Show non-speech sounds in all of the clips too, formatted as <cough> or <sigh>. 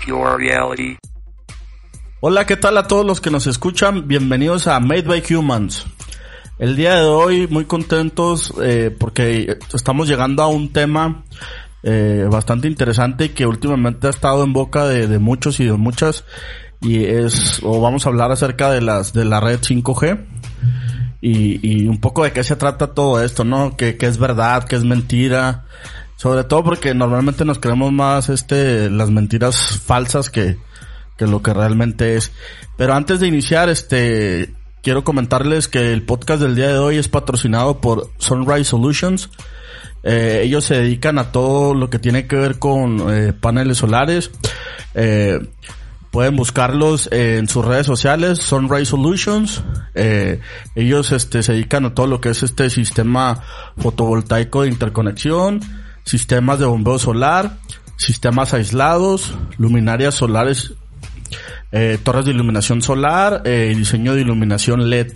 Your reality. Hola, ¿qué tal a todos los que nos escuchan? Bienvenidos a Made by Humans. El día de hoy muy contentos eh, porque estamos llegando a un tema eh, bastante interesante que últimamente ha estado en boca de, de, muchos y de muchas y es o vamos a hablar acerca de las de la red 5G y, y un poco de qué se trata todo esto, ¿no? Que, que es verdad, que es mentira, sobre todo porque normalmente nos creemos más este las mentiras falsas que que lo que realmente es. Pero antes de iniciar, este, quiero comentarles que el podcast del día de hoy es patrocinado por Sunrise Solutions. Eh, ellos se dedican a todo lo que tiene que ver con eh, paneles solares. Eh, pueden buscarlos en sus redes sociales, Sunrise Solutions. Ellos este, se dedican a todo lo que es este sistema fotovoltaico de interconexión, sistemas de bombeo solar, sistemas aislados, luminarias solares eh, torres de iluminación solar eh, diseño de iluminación LED.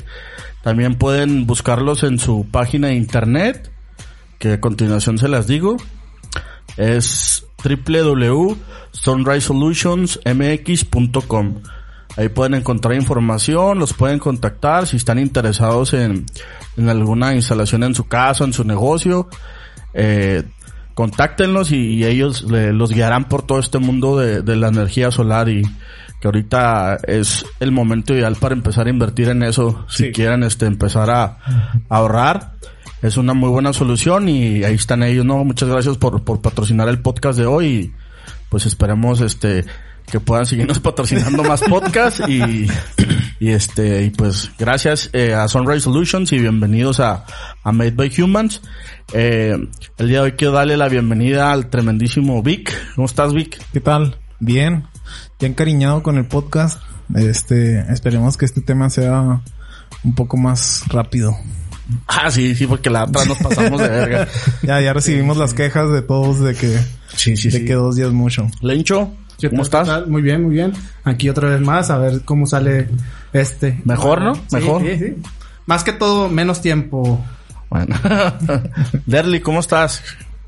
También pueden buscarlos en su página de internet, que a continuación se las digo. Es www.sunrisesolutionsmx.com. Ahí pueden encontrar información, los pueden contactar si están interesados en, en alguna instalación en su casa, en su negocio. Eh, contáctenlos y, y ellos le, los guiarán por todo este mundo de, de la energía solar y, que ahorita es el momento ideal para empezar a invertir en eso, si quieren este empezar a, a ahorrar. Es una muy buena solución y ahí están ellos, ¿no? Muchas gracias por, por patrocinar el podcast de hoy y pues esperemos este que puedan seguirnos <laughs> patrocinando más podcasts y, y este y pues gracias eh, a Sunrise Solutions y bienvenidos a, a Made by Humans. Eh, el día de hoy quiero darle la bienvenida al tremendísimo Vic. ¿Cómo estás Vic? ¿Qué tal? Bien. Ya encariñado con el podcast. Este, esperemos que este tema sea un poco más rápido. Ah, sí, sí, porque la otra nos pasamos de verga. <laughs> Ya, ya recibimos las quejas de todos de que, Sí, sí, de sí. que dos días mucho. Lencho, ¿Qué ¿cómo estás? Muy bien, muy bien. Aquí otra vez más, a ver cómo sale este. Mejor, ¿no? Mejor. Sí, sí. Más que todo, menos tiempo. Bueno. <laughs> Derly, ¿cómo estás?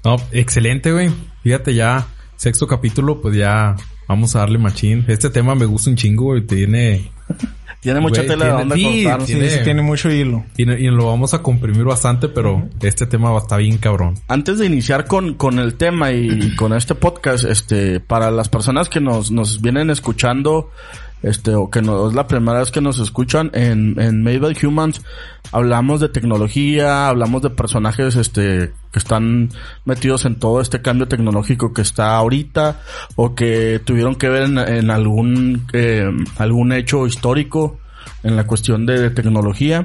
No, excelente, güey. Fíjate ya, sexto capítulo, pues ya vamos a darle machín. Este tema me gusta un chingo, güey. Tiene, <laughs> Tiene mucha Güey, tela de tiene- sí, cortar. Sí, Tiene- sí, tiene mucho hilo. tiene- y lo vamos a comprimir bastante, pero este tema va a estar bien cabrón. Antes de iniciar con, con el tema y con este podcast, este, para las personas que nos, nos vienen escuchando, este, o que no, es la primera vez que nos escuchan en, en Made Humans, hablamos de tecnología, hablamos de personajes, este, que están metidos en todo este cambio tecnológico que está ahorita, o que tuvieron que ver en, en algún, eh, algún hecho histórico en la cuestión de, tecnología.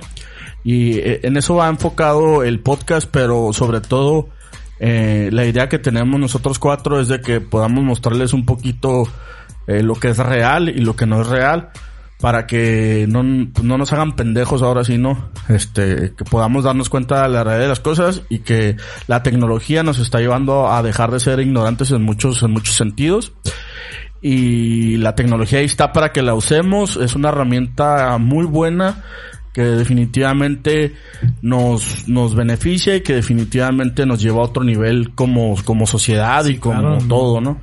Y eh, en eso va enfocado el podcast, pero sobre todo eh, la idea que tenemos nosotros cuatro es de que podamos mostrarles un poquito eh, lo que es real y lo que no es real para que no, pues, no nos hagan pendejos ahora sí, ¿no? Este, que podamos darnos cuenta de la realidad de las cosas y que la tecnología nos está llevando a dejar de ser ignorantes en muchos, en muchos sentidos y la tecnología ahí está para que la usemos. Es una herramienta muy buena que definitivamente nos, nos beneficia y que definitivamente nos lleva a otro nivel como, como sociedad y como claro. todo, ¿no?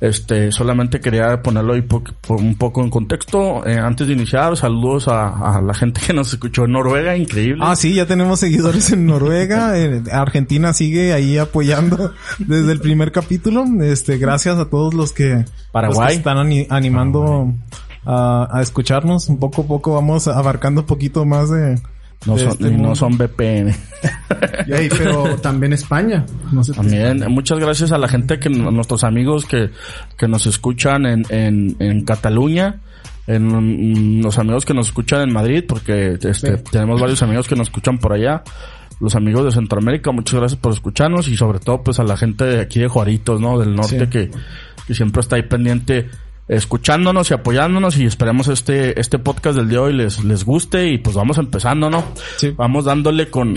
Este, solamente quería ponerlo ahí po- po- un poco en contexto. Eh, antes de iniciar, saludos a, a la gente que nos escuchó en Noruega, increíble. Ah, sí, ya tenemos seguidores en Noruega. <laughs> Eh, Argentina sigue ahí apoyando desde el primer capítulo. Este, gracias a todos los que, Paraguay. los que están ani- animando a, a escucharnos. Un poco a poco vamos abarcando un poquito más de, no, son, este no son VPN. <laughs> Ey, pero <laughs> también España. No sé. También, muchas gracias a la gente que, nuestros amigos que, que nos escuchan en, en, en Cataluña, en mm, los amigos que nos escuchan en Madrid, porque este, tenemos varios amigos que nos escuchan por allá, los amigos de Centroamérica, muchas gracias por escucharnos y sobre todo pues a la gente de aquí de Juaritos, ¿no? Del norte Sí. que, que siempre está ahí pendiente escuchándonos y apoyándonos y esperemos este este podcast del día de hoy les les guste y pues vamos empezando, ¿no? Sí. Vamos dándole con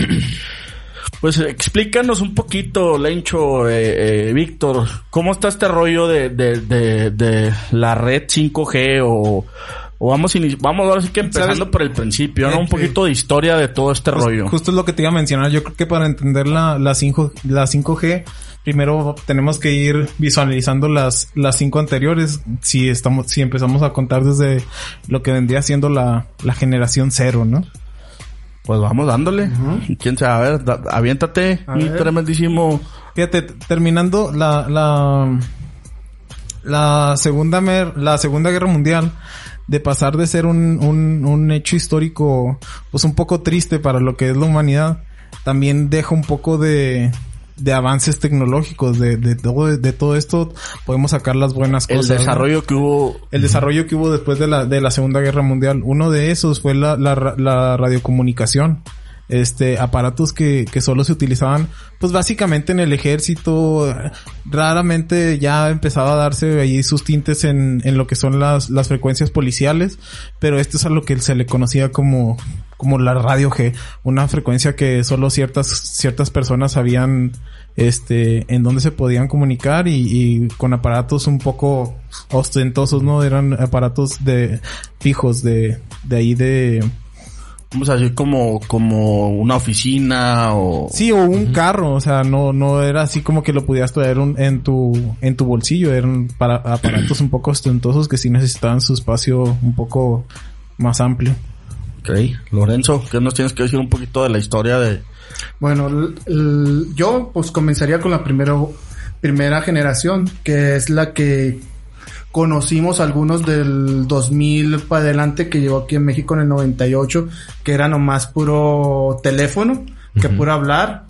<clears throat> pues explícanos un poquito, Lencho, eh, eh, Víctor, ¿cómo está este rollo de, de, de, de la red 5G o, O vamos, vamos ahora sí que empezando ¿Sabes? por el principio, ¿no? Eh, Un poquito de historia de todo este. Eh, rollo. Justo es lo que te iba a mencionar. Yo creo que para entender la, la, 5, la 5G, primero tenemos que ir visualizando las, las cinco anteriores. Si estamos, si empezamos a contar desde lo que vendría siendo la, la generación cero, ¿no? Pues vamos dándole. ¿Quién sabe? A ver, da- aviéntate. A mi ver. tremendísimo. Fíjate, terminando la, la, la segunda mer- la segunda guerra mundial, de pasar de ser un, un, un hecho histórico, pues un poco triste para lo que es la humanidad, también deja un poco de, de avances tecnológicos, de, de todo, de todo esto podemos sacar las buenas El cosas. ¿no? desarrollo que hubo. el desarrollo que hubo después de la, de la Segunda Guerra Mundial. Uno de esos fue la, la, la radiocomunicación. Este, aparatos que, que solo se utilizaban, pues básicamente en el ejército, raramente ya empezaba a darse ahí sus tintes en, en lo que son las, las frecuencias policiales, pero esto es a lo que se le conocía como, como la radio G, una frecuencia que solo ciertas, ciertas personas sabían, este, en dónde se podían comunicar y, y con aparatos un poco ostentosos, ¿no? Eran aparatos de fijos de, de ahí de, Vamos a decir como, como una oficina o... sí, o un carro, o sea, no, no era así como que lo pudieras traer un- en tu, en tu bolsillo, eran para, aparatos un poco ostentosos que sí necesitaban su espacio un poco más amplio. Ok. Lorenzo, ¿qué nos tienes que decir un poquito de la historia de... Bueno, yo pues comenzaría con la primero, primera generación, que es la que conocimos algunos del 2000 para adelante que llegó aquí en México en el 98, que era nomás puro teléfono, que puro hablar.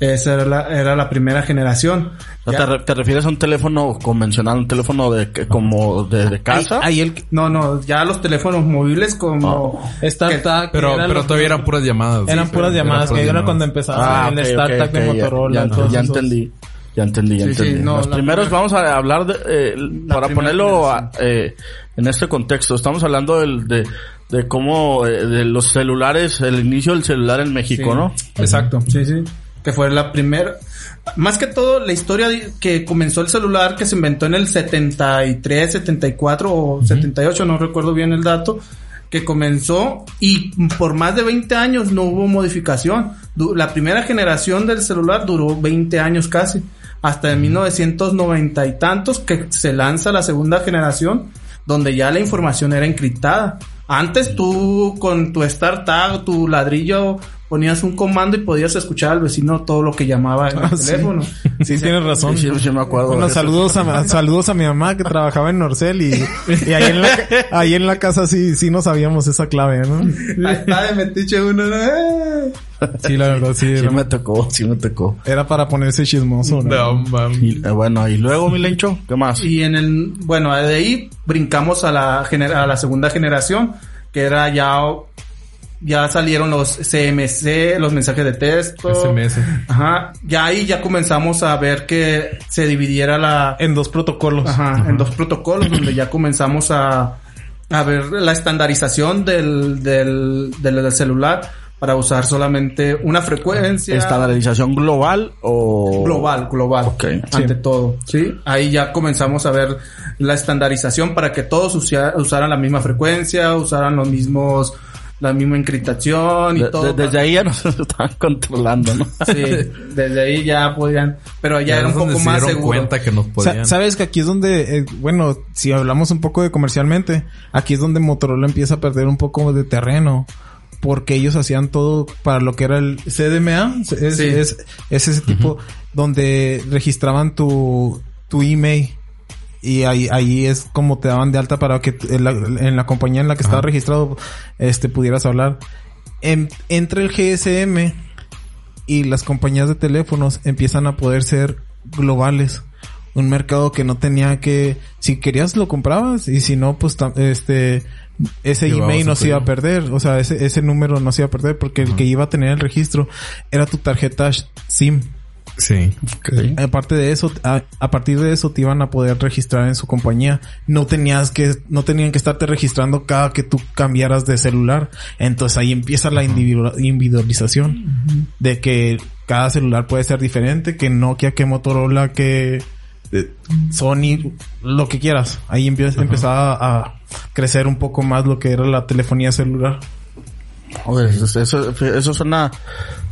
Esa era la, era la primera generación. o sea, Ya- ¿te, re- te refieres a un teléfono convencional, un teléfono de como de, de casa? Ahí el No, no, ya los teléfonos móviles como... StarTAC, Pero, eran pero los- todavía eran puras llamadas. eran Sí, puras eran llamadas, que era llamadas. cuando empezaba el ok, StarTAC de Motorola. Ya, todos ya esos. entendí. Ya entendí, ya Sí, sí, entendí. no, Los primeros primera- vamos a hablar de, eh, para ponerlo a- eh, en este contexto. Estamos hablando del, de, de cómo, eh, de los celulares, el inicio del celular en México, Sí. ¿no? Exacto, sí, sí. Que fue la primera. Más que todo, la historia que comenzó el celular, que se inventó en el 73, 74 o 78, no recuerdo bien el dato, que comenzó y por más de 20 años no hubo modificación. La primera generación del celular duró 20 años casi, hasta en 1990 y tantos que se lanza la segunda generación, donde ya la información era encriptada. Antes tú con tu StarTag, tu ladrillo, ponías un comando y podías escuchar al vecino todo lo que llamaba en el Ah, sí. teléfono. Sí, tienes razón. Sí, sí, sí me acuerdo. Bueno, saludos a, <laughs> saludos a mi mamá que trabajaba en Norcel y, y ahí, en la, ahí en la casa sí, sí no sabíamos esa clave, ¿no? Ahí está de metiche uno, ¿no? Sí, la verdad, sí. Sí Era, me tocó, sí me tocó. era para ponerse chismoso, ¿no? No. Y, eh, bueno, y luego, Milencho, ¿qué más? Y en el, bueno, de ahí brincamos a la, gener- a la segunda generación, que era ya, ya salieron los CMC, los mensajes de texto. SMS. Ajá. Ya ahí ya comenzamos a ver que se dividiera la, En dos protocolos. Ajá, en dos protocolos donde ya comenzamos a, a ver la estandarización del, del, del celular para usar solamente una frecuencia ¿Estandarización global o...? global, global, Ok. ante todo, ¿sí? Ahí ya comenzamos a ver la estandarización para que todos usaran la misma frecuencia, usaran los mismos, la misma encriptación y De- todo. de- desde ahí ya nos <laughs> estaban controlando, ¿no? <laughs> Sí, desde ahí ya podían, pero ya, Ya era un poco se más seguro. cuenta que nos podían. Sabes que aquí es donde, eh, bueno, si hablamos un poco de comercialmente, aquí es donde Motorola empieza a perder un poco de terreno. Porque ellos hacían todo para lo que era el CDMA. Es, Sí. es, es ese tipo donde registraban tu, tu email. Y ahí, ahí es como te daban de alta para que en la, en la compañía en la que estaba registrado este pudieras hablar. En- entre el GSM y las compañías de teléfonos empiezan a poder ser globales. Un mercado que no tenía que, si querías lo comprabas y si no, pues este, ese Llevabas email no se iba a perder, o sea, ese, ese número no se iba a perder porque el que iba a tener el registro era tu tarjeta SIM. Sí. Aparte de eso, a, a partir de eso te iban a poder registrar en su compañía. No tenías que, no tenían que estarte registrando cada que tú cambiaras de celular. Entonces ahí empieza la individu- individualización de que cada celular puede ser diferente, que Nokia, que Motorola, que eh, Sony, lo que quieras. Ahí empie- empezaba a crecer un poco más lo que era la telefonía celular. Joder, eso, eso, eso suena,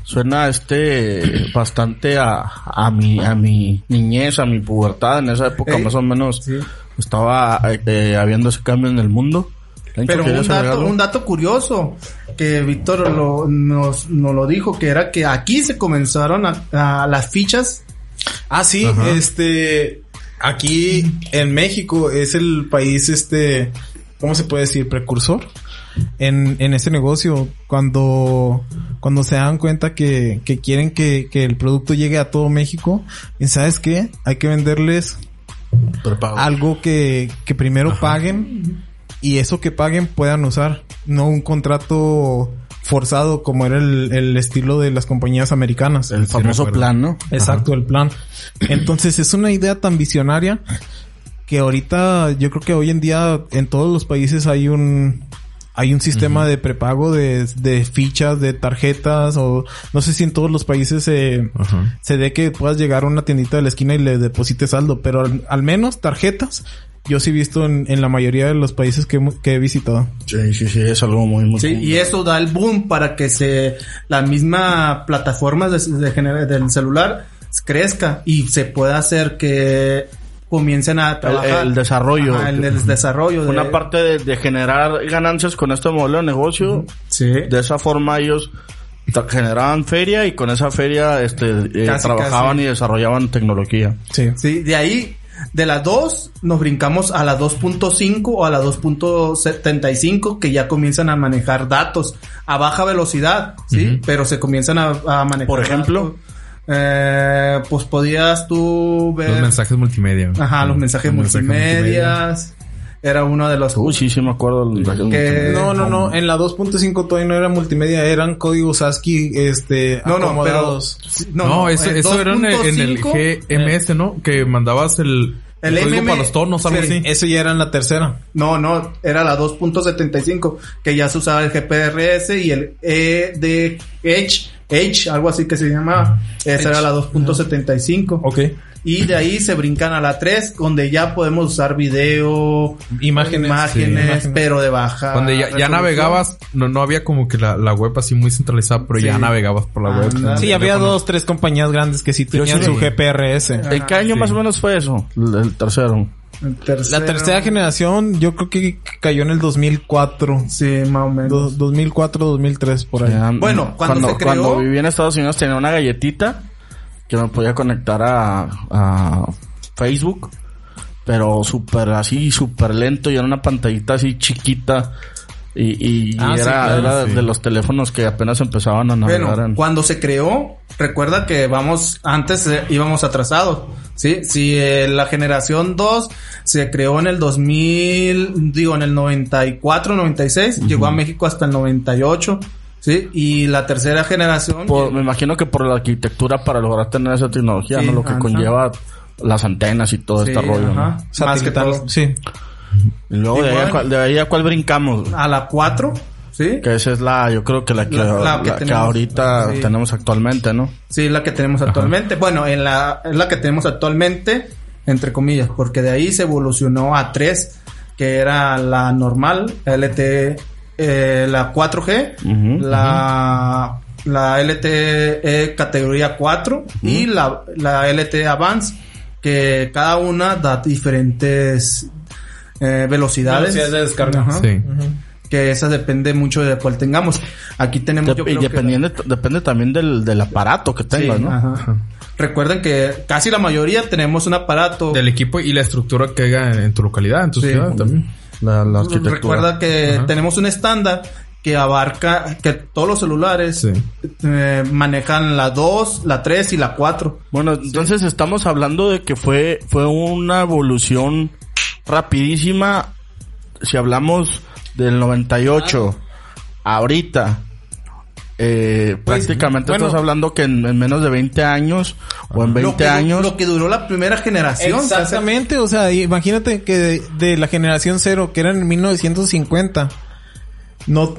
suena este, bastante a, a mi, a mi niñez, a mi pubertad. En esa época Ey, más o menos sí. estaba eh, habiendo ese cambio en el mundo. Pero ¿quieres un dato, un dato curioso que Víctor lo- nos, nos lo dijo, que era que aquí se comenzaron a, a las fichas. Ah, sí, este, aquí en México es el país, este, ¿cómo se puede decir? Precursor en, en ese negocio. Cuando, cuando se dan cuenta que, que quieren que, que el producto llegue a todo México, y sabes qué? Hay que venderles Prepago. algo que, que primero paguen y eso que paguen puedan usar, no un contrato forzado como era el, el estilo de las compañías americanas. el famoso plan, ¿no? Exacto, el plan. Entonces es una idea tan visionaria que ahorita yo creo que hoy en día en todos los países hay un hay un sistema de prepago de, de fichas, de tarjetas o no sé si en todos los países se, se dé que puedas llegar a una tiendita de la esquina y le deposites saldo, pero al, al menos tarjetas yo sí he visto en, en la mayoría de los países que, que he visitado. Sí, sí, sí, es algo muy, muy Sí, común. y eso da el boom para que se la misma plataforma de, de gener- del celular crezca y se pueda hacer que comiencen a trabajar el desarrollo. Ajá, el, el desarrollo de Una parte de, de generar ganancias con este modelo de negocio. sí De esa forma ellos generaban feria y con esa feria este eh, Casi, trabajaban casi. y desarrollaban tecnología. Sí. Sí, de ahí, de la 2, nos brincamos a la 2.5 o a la 2.75, que ya comienzan a manejar datos a baja velocidad, ¿sí? Pero se comienzan a, a manejar. Por ejemplo. datos. Eh, pues podías tú ver. Los mensajes multimedia. Ajá, los mensajes Los multimedias. Era uno de los. Uy, sí, sí me acuerdo. Que- No, no, no. En la 2.5 todavía no era multimedia, eran códigos ASCII, este, No, no, pero. acomodados. No, eso, eso era en el, en el 2.5, GMS, ¿no? Que mandabas el, El código MM, para los tonos, algo sí. así. Eso ya era en la tercera. No, no, era la 2.75, que ya se usaba el GPRS y el EDH, H, algo así que se llamaba. Esa era la 2.75. Ok. Y de ahí se brincan a la 3, donde ya podemos usar video, Imágenes. imágenes, sí, imágenes. pero de baja. Donde ya, ya navegabas, no, no había como que la, la web así muy centralizada, pero ya navegabas por la web. Ándale. Sí, había dos, tres compañías grandes que sí tenían sí. su GPRS. ¿En qué año sí. más o menos fue eso? El, el tercero. Tercero. La tercera generación yo creo que cayó en el 2004. Sí, más o menos. Do- 2004, 2003, por ahí. Ya, Bueno, cuando se creó- Cuando viví en Estados Unidos tenía una galletita que me podía conectar a, a Facebook. Pero súper así, súper lento y era una pantallita así chiquita. Y, y Ah, sí, era, claro, era sí. de los teléfonos que apenas empezaban a navegar. Bueno, en- cuando se creó, recuerda que vamos, antes eh, íbamos atrasados, ¿sí? Si eh, la generación 2 se creó en el 2000, digo, en el 94, 96, llegó a México hasta el 98, ¿sí? Y la tercera generación... Por- me imagino que por la arquitectura para lograr tener esa tecnología, Sí, ¿no? Lo que ajá. conlleva las antenas y todo Sí, este rollo, ajá. ¿no? Más que todo. Sí. Y luego de ahí, a de ahí a cuál brincamos. A la 4, ¿sí? Que esa es la, yo creo que la que, La- la la que que tenemos. ahorita Sí. tenemos actualmente, ¿no? Sí, la que tenemos actualmente. Bueno, en la, es la que tenemos actualmente, entre comillas, porque de ahí se evolucionó a 3, que era la normal, LTE, eh, la 4G, Ujú, la, la LTE categoría 4 y la, la LTE Advance, que cada una da diferentes eh, velocidades. Velocidades de descarga. Ajá. Sí. Que esa depende mucho de cuál tengamos. Aquí tenemos yo y creo que la- dependiendo, depende también del, del aparato que tengas, Sí, ¿no? ajá. Recuerden que casi la mayoría tenemos un aparato. Del equipo y la estructura que haya en tu localidad, en tu Sí. ciudad también. La, la arquitectura. Recuerda que Ajá. tenemos un estándar que abarca que todos los celulares Sí. eh, manejan la 2, la 3 y la 4. Bueno, entonces estamos hablando de que fue, fue una evolución rapidísima. Si hablamos del 98, ahorita, eh, prácticamente bueno. estás hablando que en, en menos de 20 años o en 20 lo que, años. Lo que duró la primera generación. Exactamente, o sea, imagínate que de, de la generación cero, que era en 1950, no,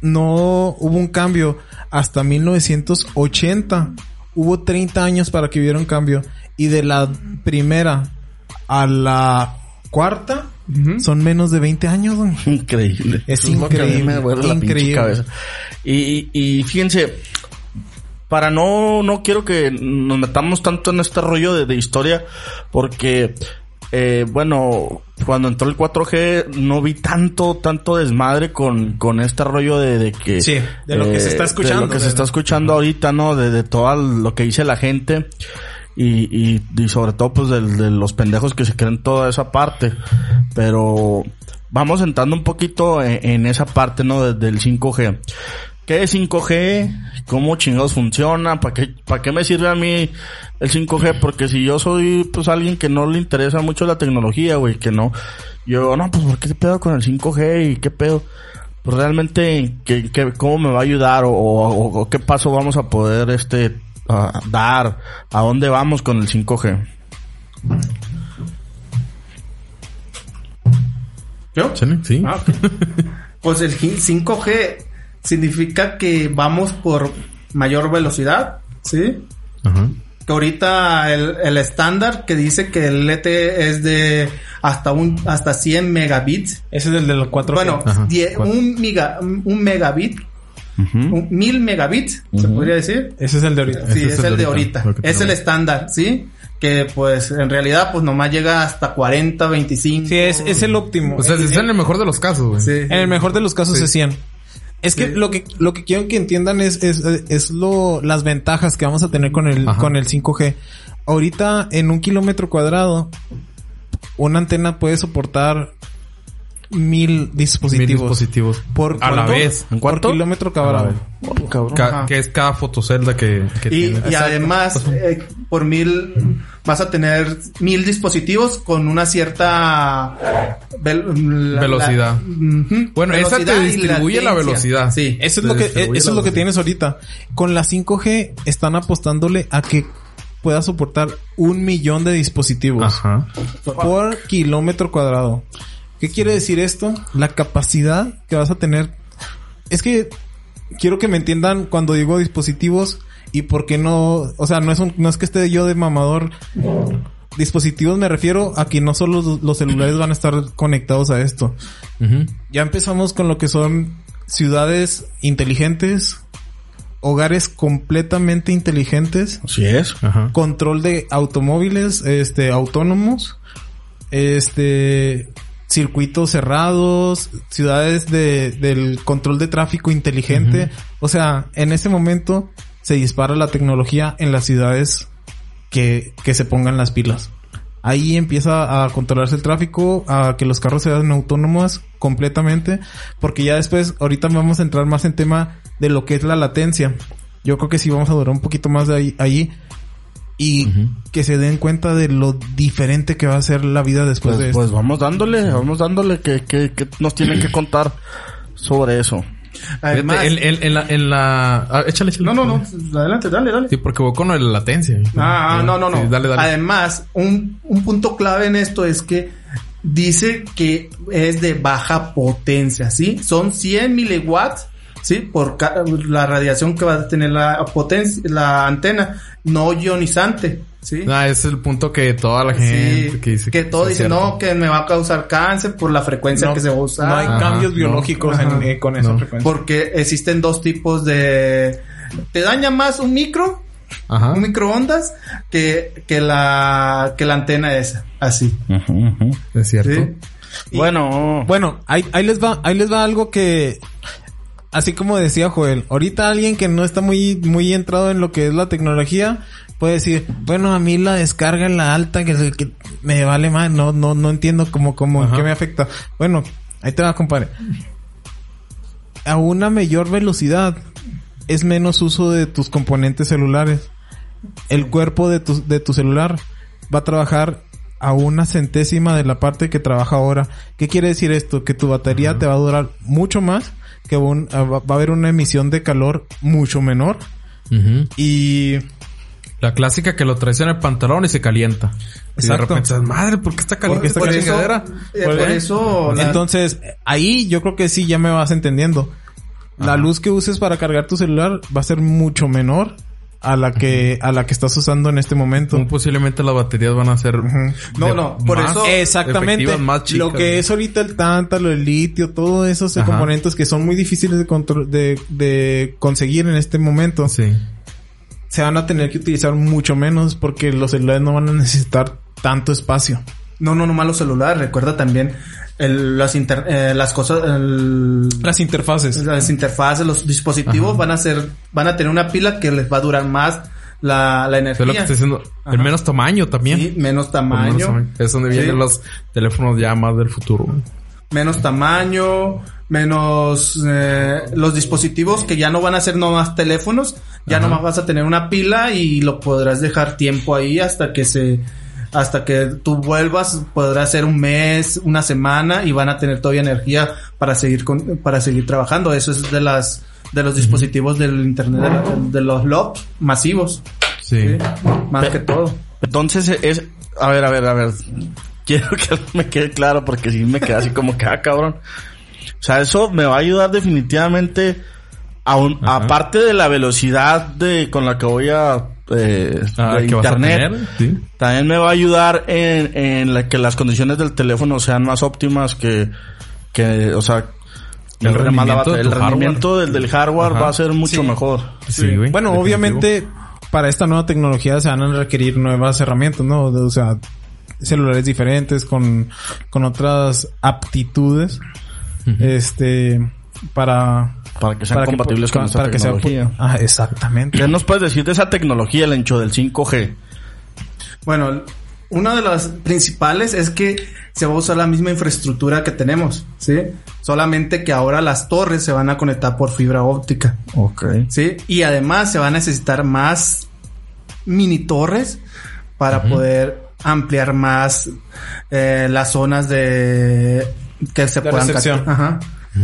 no hubo un cambio hasta 1980. Hubo 30 años para que hubiera un cambio. Y de la primera a la cuarta son menos de 20 años. Increíble. Es increíble, me increíble. cabeza. Y, y, fíjense, para no, no quiero que nos metamos tanto en este rollo de, de historia, porque, eh, bueno, cuando entró el 4G no vi tanto, tanto desmadre con, con este rollo de, de que... eh, Sí, de lo que se está escuchando, De lo que se de- está escuchando ahorita, ¿no? De, de todo lo que dice la gente. Y, y, y sobre todo pues del- de, los pendejos que se creen toda esa parte. Pero vamos entrando un poquito en, en esa parte, ¿no? De- del 5G. ¿Qué es 5G? ¿Cómo chingados funciona? ¿Para qué, ¿Para qué me sirve a mí el 5G? Porque si yo soy pues alguien que no le interesa mucho la tecnología, güey, que no, yo, no, pues ¿por qué pedo con el 5G y qué pedo? Pues realmente, ¿qué, qué, cómo me va a ayudar o, o- o qué paso vamos a poder este a dar? ¿A dónde vamos con el 5G? ¿Yo? ¿Sí? Ah, ok. <laughs> Pues el 5G significa que vamos por mayor velocidad, ¿sí? Ajá. Que ahorita el, el estándar que dice que el LTE es de hasta un hasta 100 megabits. Ese es el de los 4G. Bueno, Ajá, un, miga, un megabit, un mil megabits, se podría decir. Ese es el de ahorita. Sí, Ese es, el de ahorita. Es el estándar, ¿sí? Que pues en realidad pues nomás llega hasta 40, 25. Sí, es, es el óptimo. O sea, es en el mejor de los casos, güey. Sí. En el mejor de los casos Sí. es 100. Es que Sí. lo que lo que quiero que entiendan es es, es lo las ventajas que vamos a tener con el Ajá. con el 5G. Ahorita en un kilómetro cuadrado una antena puede soportar mil dispositivos, Mil dispositivos. por A la vez. ¿En por cuánto? kilómetro A la cuadrado. vez. Oh, cabrón. Ca- que es cada fotocelda que, que Y, tiene. y además, eh, por mil, vas a tener mil dispositivos con una cierta vel- la- Velocidad. la-. Bueno, esa te Velocidad distribuye la velocidad. Sí. Eso es lo que distribuye eso es lo que velocidad. tienes ahorita. Con la 5G están apostándole a que pueda soportar un millón de dispositivos. Ajá. por kilómetro cuadrado. ¿Qué quiere decir esto? La capacidad que vas a tener. Es que quiero que me entiendan cuando digo dispositivos y por qué no, o sea, no es un- no es que esté yo de mamador. Dispositivos me refiero a que no solo los, celulares van a estar conectados a esto. Ya empezamos con lo que son ciudades inteligentes, hogares completamente inteligentes, Así es. Ajá. control de automóviles este autónomos este circuitos cerrados ciudades de del control de tráfico inteligente. O sea en este momento se dispara la tecnología en las ciudades que, que se pongan las pilas. Ahí empieza a controlarse el tráfico a que los carros sean autónomos completamente porque ya después ahorita vamos a entrar más en tema de lo que es la latencia. Yo creo que sí vamos a durar un poquito más de ahí, ahí y que se den cuenta de lo diferente que va a ser la vida después Pues, de esto. pues vamos dándole, vamos dándole que, que, que nos tienen que contar sobre eso. Además, en, en- en la... En la ah, échale, échale. no, no, no. Adelante, dale, dale. Sí, porque voy con la latencia. Ah, ah, no, no, no. Sí, dale, dale. Además, un, un punto clave en esto es que dice que es de baja potencia, ¿sí? Son 100 miliwatts, ¿sí? Por ca- la radiación que va a tener la potencia, la antena, no ionizante, ¿sí? Ah, es el punto que toda la gente Sí, que dice que todo dice, cierto. no, que me va a causar cáncer por la frecuencia No, que se usa. no hay Ajá, cambios no. biológicos en- Ajá. eh, con esa No. frecuencia. Porque existen dos tipos de... Te daña más un micro, Ajá. un microondas, que, que la, que la antena esa, así. Es cierto. ¿sí? Y- Bueno, Bueno, ahí, ahí les va, ahí les va algo que, así como decía Joel, ahorita alguien que no está muy, muy entrado en lo que es la tecnología, puede decir, bueno, a mí la descarga en la alta, que, que me vale más, no, no, no entiendo cómo, cómo, Ajá. qué me afecta. Bueno, ahí te va, compadre. A una mayor velocidad es menos uso de tus componentes celulares. El cuerpo de tu, de tu celular va a trabajar a una centésima de la parte que trabaja ahora. ¿Qué quiere decir esto? Que tu batería te va a durar mucho más, que un- ah, va va a haber una emisión de calor mucho menor y La clásica que lo traes en el pantalón y se calienta. Y de Exacto. repente dices, madre, ¿por qué está caliente esta por eso, chingadera? eh, por ¿Eh? eso la- entonces ahí yo creo que sí ya me vas entendiendo. La Ajá. luz que uses para cargar tu celular va a ser mucho menor a la que a la que estás usando en este momento. Muy posiblemente las baterías van a ser... No, no, por más eso- Exactamente. efectivas, más chicas, lo que es ahorita el tántalo, el litio, todos esos Ajá. componentes que son muy difíciles de, de, de conseguir en este momento, Sí. se van a tener que utilizar mucho menos porque los celulares no van a necesitar tanto espacio. No, no, nomás los celulares. Recuerda también el- las, inter- eh, las cosas, el- Las interfaces. las interfaces, los dispositivos van a ser, van a tener una pila que les va a durar más la, la energía. es lo que estoy diciendo. El menos tamaño también. Sí, menos tamaño. menos tamaño. Es donde Sí. vienen los teléfonos ya más del futuro. menos tamaño, menos eh, los dispositivos que ya no van a ser nomás teléfonos, ya Ajá. nomás vas a tener una pila y lo podrás dejar tiempo ahí hasta que se hasta que tú vuelvas, podrá ser un mes, una semana y van a tener todavía energía para seguir con, para seguir trabajando. Eso es de las de los dispositivos del internet de, la- de los LOP masivos, Sí. ¿sí? más Pe- que todo. Entonces es... A ver, a ver, a ver. <laughs> Quiero que me quede claro porque si me queda así como que, ah, cabrón. O sea, eso me va a ayudar definitivamente aún, Ajá. aparte de la velocidad de con la que voy a eh, Ah, de ¿qué vas a internet. Sí. También me va a ayudar en, en la que las condiciones del teléfono sean más óptimas que, que o sea, El rendimiento de el rendimiento del, del hardware Ajá. va a ser mucho mejor. Sí, güey. Bueno, Definitivo. obviamente para esta nueva tecnología se van a requerir nuevas herramientas, ¿no? O sea, celulares diferentes con, con otras aptitudes. Este, para... Para que sean para compatibles con esta para que sea tecnología. Ah, exactamente. ¿Qué nos puedes decir de esa tecnología, el ancho del 5G? Bueno, una de las principales es que se va a usar la misma infraestructura que tenemos, ¿sí? Solamente que ahora las torres se van a conectar por fibra óptica, Ok. ¿sí? Y además se van a necesitar más mini torres para poder ampliar más eh, las zonas de que se De puedan recepción.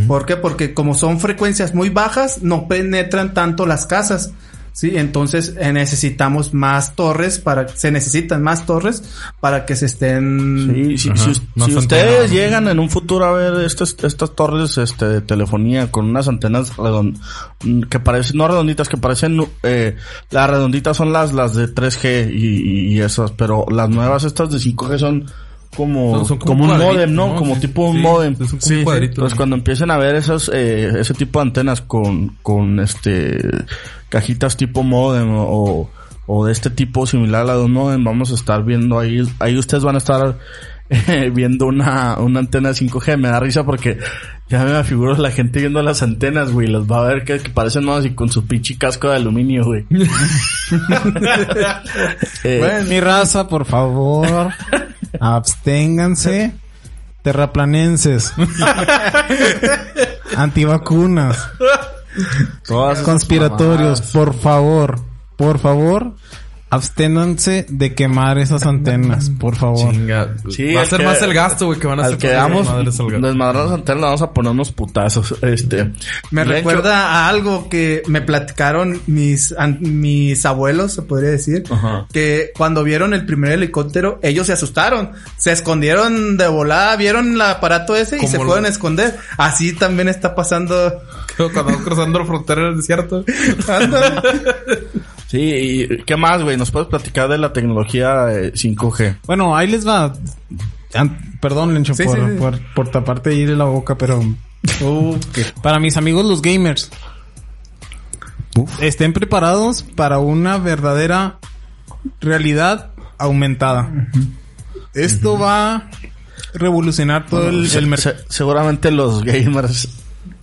¿Por qué? Porque como son frecuencias muy bajas, no penetran tanto las casas. Sí, entonces eh, necesitamos más torres para se necesitan más torres para que se estén Sí, sí, si, ustedes llegan en un futuro a ver estas, estas torres este, de telefonía con unas antenas redon- mm, que parecen, no redonditas, que parecen, eh, las redonditas son las, las de 3G y, y- y esas, pero las nuevas estas de 5G son como, Son- como, un modem, ¿no? Como Sí, tipo un sí, modem. Sí, un cuadrito. Entonces cuando empiecen a ver esos, eh, ese tipo de antenas con, con este, cajitas tipo modem o, o de este tipo similar a la de un modem, vamos a estar viendo ahí, ahí ustedes van a estar eh, viendo una, una antena 5G. Me da risa porque ya me figuro la gente viendo las antenas, güey, las va a ver que, que parecen nuevas y con su pinche casco de aluminio, güey. <laughs> Eh, Mi raza, por favor, <laughs> absténganse. Terraplanenses. <laughs> Antivacunas. todas Conspiratorios, por favor. Por favor, absténganse de quemar esas antenas, por favor. Chinga. Sí, va a ser que- más el gasto, güey, que van a hacer que damos, madres al gasto. desmadrar las antenas, vamos a poner unos putazos. Este. Me De hecho, recuerda a algo que me platicaron mis, an- mis abuelos, se podría decir, Ajá. que cuando vieron el primer helicóptero, ellos se asustaron, se escondieron de volada, vieron el aparato ese y se lo- fueron a esconder. Así también está pasando. <laughs> Cuando vamos cruzando la frontera en el desierto. <laughs> Sí, y ¿qué más, güey? ¿Nos puedes platicar de la tecnología eh, 5G? Bueno, ahí les va. An- Perdón, Lencho, Sí, por, sí, sí. por, por taparte ahí de la boca, pero... Uh, Para mis amigos los gamers. Estén preparados para una verdadera realidad aumentada. Esto va a revolucionar todo el, Se- el mercado. se- seguramente los gamers,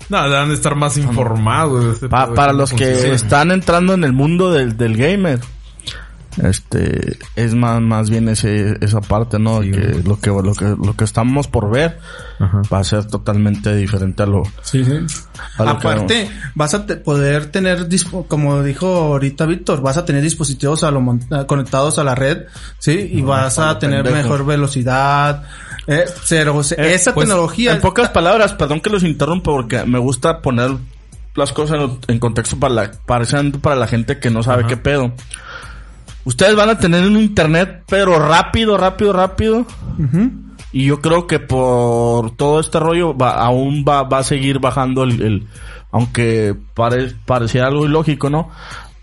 No, deben de estar más informados. de este pa- para los que funciona. están entrando en el mundo del, del gamer, este, es más, más bien ese, esa parte, ¿no? Sí, que lo que, lo que, lo que estamos por ver Ajá. va a ser totalmente diferente a lo, Sí, sí. a lo que Aparte, vas a te- poder tener, dispo- como dijo ahorita Víctor, vas a tener dispositivos a lo conectados a la red, ¿sí? Y vas a tener pendejo. mejor velocidad. Eh, cero, Eh, esa pues, tecnología. En pocas palabras, perdón que los interrumpa porque me gusta poner las cosas en, en contexto para la, para, para la gente que no sabe Ajá. qué pedo. Ustedes van a tener un internet, pero rápido, rápido, rápido. Y yo creo que por todo este rollo va, aún va, va a seguir bajando el, el- aunque pare, parecía algo ilógico, ¿no?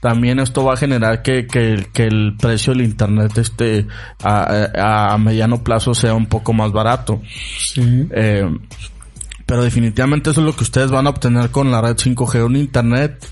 También esto va a generar que, que, que el precio del internet este a, a mediano plazo sea un poco más barato. Eh, pero definitivamente eso es lo que ustedes van a obtener con la red 5G, un internet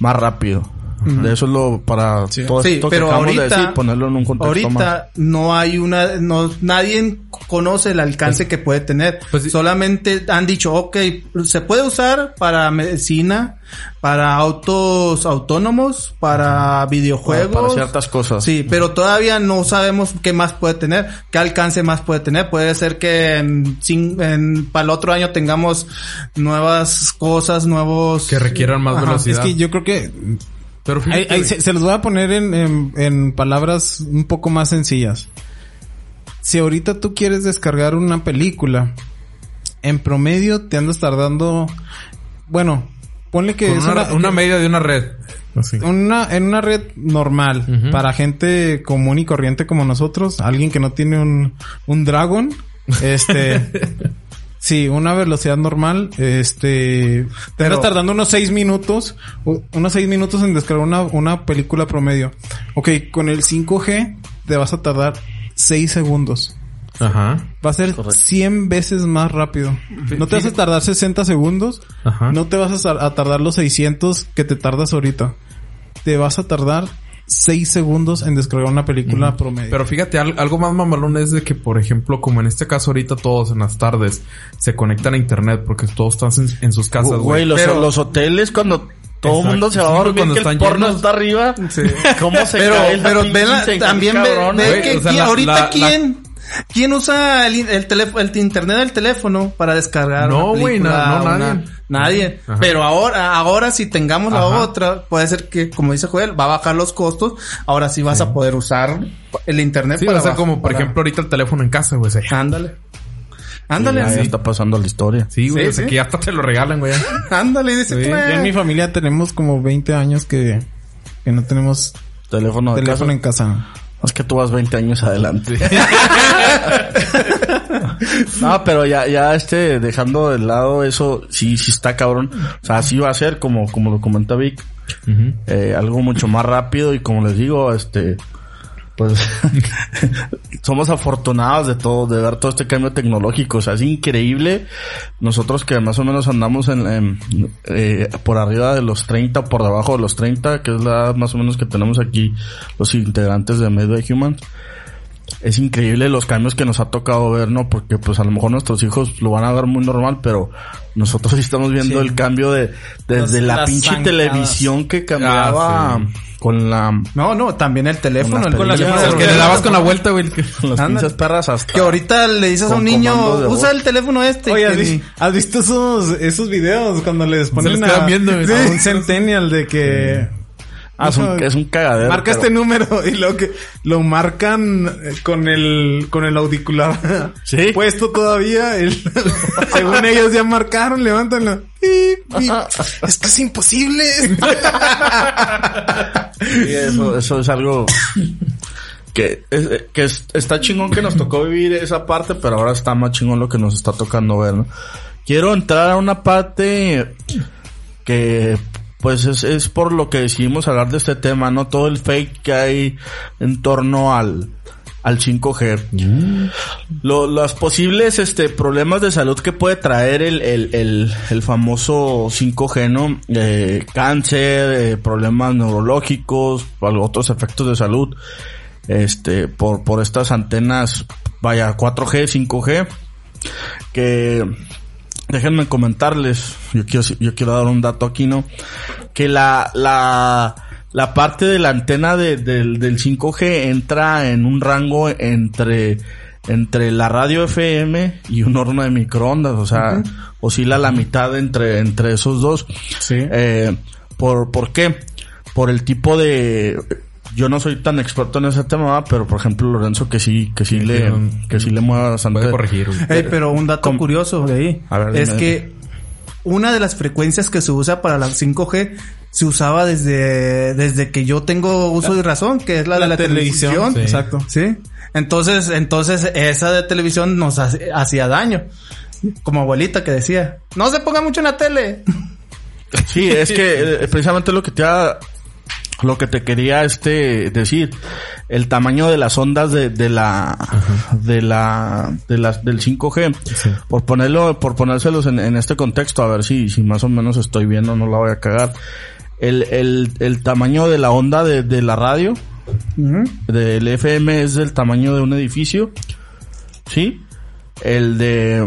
más rápido. De eso es lo para todo Sí, esto pero que acabamos de ahorita, decir, ponerlo en un contexto más. ahorita no hay una, no, nadie conoce el alcance que puede tener. pues sí. Solamente han dicho, ok, se puede usar para medicina, para autos autónomos, para videojuegos. Para ciertas cosas. Sí, pero todavía no sabemos qué más puede tener, qué alcance más puede tener. Puede ser que en, en- para el otro año tengamos nuevas cosas, nuevos... Que requieran más Ajá. Es velocidad. que yo creo que Pero Ahí- ahí se, se los voy a poner en, en- en palabras un poco más sencillas. Si ahorita tú quieres descargar una película, en promedio te andas tardando, bueno, ponle que Con es una, una, una media de una red. Así. una- en una red normal, para gente común y corriente como nosotros, alguien que no tiene un, un Dragon, este, <laughs> sí, una velocidad normal, este, te andas tardando unos seis minutos, u- unos seis minutos en descargar una, una película promedio. Ok, con el 5G te vas a tardar seis segundos. Ajá. Va a ser Correcto. 100 veces más rápido. No te vas a tardar 60 segundos. Ajá. No te vas a, a tardar los 600 que te tardas ahorita. Te vas a tardar 6 segundos en descargar una película promedio. Pero fíjate, al- algo más mamalón es de que, por ejemplo, como en este caso ahorita todos en las tardes se conectan a internet porque todos están en, en sus casas, Güey, güey. los, Pero- los hoteles cuando todo el Exacto. mundo se va a dormir cuando que el están porno llenos. está arriba. <laughs> ¿Cómo se pero, cae pero ve la- también ve, que o sea, quién- la- ahorita la- quién quién usa el, el teléfono el internet del teléfono para descargar No, güey, no, una- nadie. nadie Ajá. pero ahora ahora si tengamos la Ajá. otra puede ser que como dice Joel va a bajar los costos ahora sí vas a poder usar el internet Sí, va a ser como, por para- ejemplo, ahorita el teléfono en casa, güey. ándale ándale Ya, ya sí. está pasando la historia. Sí, güey. Sí, sí. que ya hasta te lo regalan, güey. <laughs> ándale dice Sí. Ya en mi familia tenemos como 20 años que, que no tenemos Teléfono de teléfono en casa. Es que tú vas 20 años adelante. <laughs> no, pero ya, ya este, dejando de lado eso, sí, sí está cabrón. O sea, sí va a ser como, como lo comenta Vic, eh, algo mucho más rápido y como les digo, este, pues, <laughs> somos afortunados de todo, de ver todo este cambio tecnológico. O sea, es increíble. Nosotros que más o menos andamos en, en, eh, por arriba de los 30, por debajo de los 30, que es la edad más o menos que tenemos aquí los integrantes de Medway Humans. Es increíble los cambios que nos ha tocado ver, ¿no? Porque pues a lo mejor nuestros hijos lo van a ver muy normal, pero nosotros sí estamos viendo Sí. el cambio de desde Las- la las pinche zancadas. televisión que cambiaba Ah, con la no no también el teléfono Con el con. El que le dabas con la vuelta, güey. con las Ándale. pinches perras hasta que ahorita le dices a un niño usa el teléfono este Oye, ¿has, visto esos, esos videos cuando les ponen a, viendo, a un centennial de que... Ah, es un, Hijo, es un cagadero. Marca pero- este número y lo que lo marcan eh, con el con el auricular Sí. puesto todavía. el- <laughs> según ellos ya marcaron, levántanlo. Es que es imposible. Sí, eso, eso es algo que, es, que es- está chingón que nos tocó vivir esa parte, pero ahora está más chingón lo que nos está tocando ver, ¿no? Quiero entrar a una parte que pues es, es por lo que decidimos hablar de este tema, ¿no? Todo el fake que hay en torno al, al 5G. Lo- los posibles este, problemas de salud que puede traer el, el, el, el famoso 5G, ¿no? Eh, cáncer, eh, problemas neurológicos, otros efectos de salud, este, por, por estas antenas, vaya, 4G, 5G, que déjenme comentarles, yo quiero, yo quiero dar un dato aquí, ¿no? Que la, la, la parte de la antena de- del, del 5G entra en un rango entre, entre la radio FM y un horno de microondas, o sea, oscila la mitad entre, entre esos dos. Sí. Eh, ¿por, ¿Por qué? Por el tipo de... Yo no soy tan experto en ese tema, pero por ejemplo Lorenzo que sí, que sí, Sí, le, sí, que sí le mueva bastante. Puede corregir, güey. Ey, pero un dato Com- curioso de ahí A ver, es dime. que una de las frecuencias que se usa para la 5G se usaba desde, desde que yo tengo uso de razón, que es la, de la televisión. sí. Exacto. Sí. Entonces, entonces esa de televisión nos hacía daño. Como abuelita que decía, no se ponga mucho en la tele. Sí, es que eh, precisamente lo que te iba lo que te quería este decir, el tamaño de las ondas de, de la de la de las del 5G, por ponerlo, por ponérselos en, en este contexto, a ver si, si más o menos estoy viendo, no la voy a cagar. El, el, el tamaño de la onda de, de la radio, del FM es del tamaño de un edificio, ¿sí? El de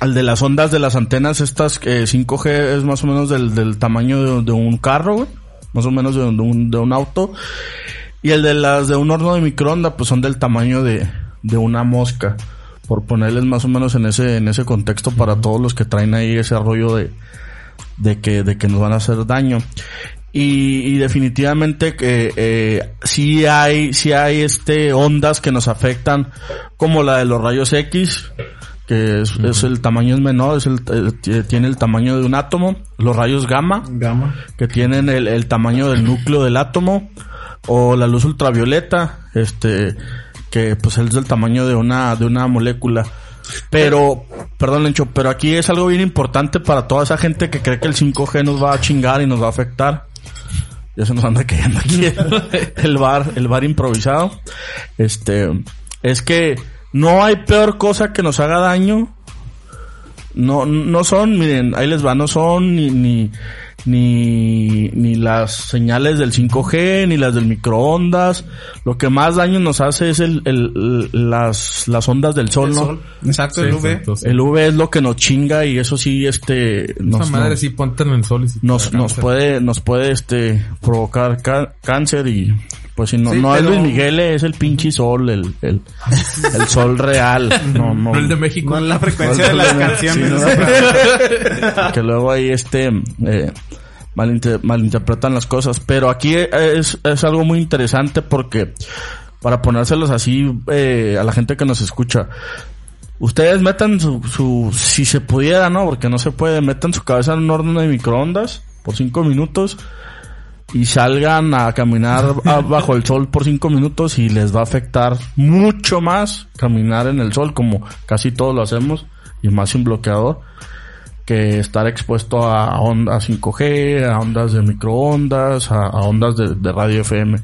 el de las ondas de las antenas estas eh, 5G es más o menos del, del tamaño de, de un carro, güey. Más o menos de, un, de un auto. Y el de las de un horno de microondas, pues son del tamaño de, de una mosca. Por ponerles más o menos en ese, en ese contexto para todos los que traen ahí ese rollo de, de que, de que nos van a hacer daño. Y, y definitivamente que eh, sí hay, sí hay este ondas que nos afectan, como la de los rayos X, que es, es el tamaño es menor, es el, eh, tiene el tamaño de un átomo, los rayos gamma, Gamma. que tienen el, el tamaño del núcleo del átomo, o la luz ultravioleta, este, que pues es del tamaño de una, de una molécula. Pero, perdón Lencho, pero aquí es algo bien importante para toda esa gente que cree que el 5G nos va a chingar y nos va a afectar. Ya se nos anda cayendo aquí el <laughs> bar, el bar improvisado. Este, es que no hay peor cosa que nos haga daño. No, no son, miren, ahí les va, no son ni, ni, ni, ni las señales del 5G, ni las del microondas. Lo que más daño nos hace es el, el, las, las ondas del sol, ¿no? Exacto, el UV. exacto, sí. El UV es lo que nos chinga y eso sí, este, nos, Esa madre nos- sí, ponte en el sol y te nos, nos puede, nos puede, este, provocar ca- cáncer y, pues si no, Sí, no es pero- Luis Miguel, es el pinche sol, el, el, el sol real. No, no. No el de México. No es la frecuencia de las Sí, canciones. no, que luego ahí este eh, malinter- malinterpretan las cosas pero aquí es, es algo muy interesante porque para ponérselos así eh, a la gente que nos escucha ustedes metan su, su si se pudiera no porque no se puede metan su cabeza en un horno de microondas por cinco minutos y salgan a caminar <laughs> bajo el sol por cinco minutos y les va a afectar mucho más caminar en el sol como casi todos lo hacemos y más sin bloqueador que estar expuesto a ondas 5G, a ondas de microondas, a, a ondas de, de radio FM.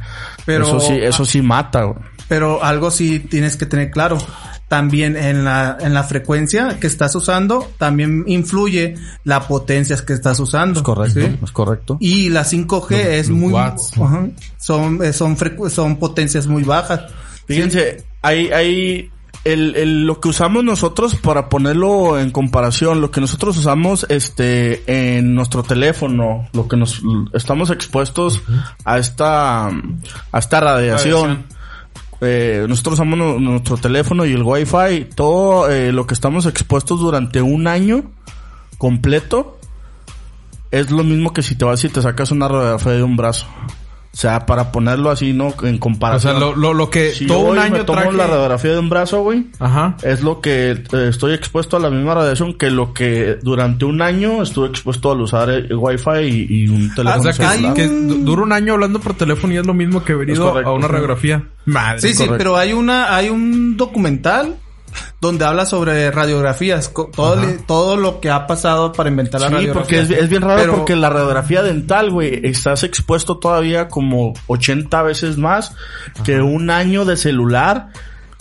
Pero- eso sí, eso sí mata. Pero algo sí tienes que tener claro. También en la, en la frecuencia que estás usando, también influye la potencia que estás usando. Es correcto, ¿sí? es correcto. Y la 5G Los- es los muy, watts. son, eh, son, frecu- son potencias muy bajas. Fíjense, hay, hay el, el- lo que usamos nosotros para ponerlo en comparación, lo que nosotros usamos este en nuestro teléfono, lo que nos estamos expuestos a esta a esta radiación. Eh, nosotros usamos nu- nuestro teléfono y el wifi, todo eh, lo que estamos expuestos durante un año completo es lo mismo que si te vas y te sacas una radiografía de un brazo. O sea, para ponerlo así, ¿no? En O comparación. sea, lo, lo, lo que Si todo yo un año me tomo traje... la radiografía de un brazo, güey, Ajá. es lo que eh, estoy expuesto a la misma radiación que lo que durante un año estuve expuesto al usar el, el wifi y, y un teléfono O sea, que, celular. que du- dura un año hablando por teléfono y es lo mismo que haber ido correcto, a una radiografía. Madre. Sí, sí, correcto. pero hay una, hay un documental donde habla sobre radiografías, todo, todo lo que ha pasado para inventar la Sí, radiografía. porque es, es bien raro Pero- porque la radiografía dental, güey, estás expuesto todavía como 80 veces más que un año de celular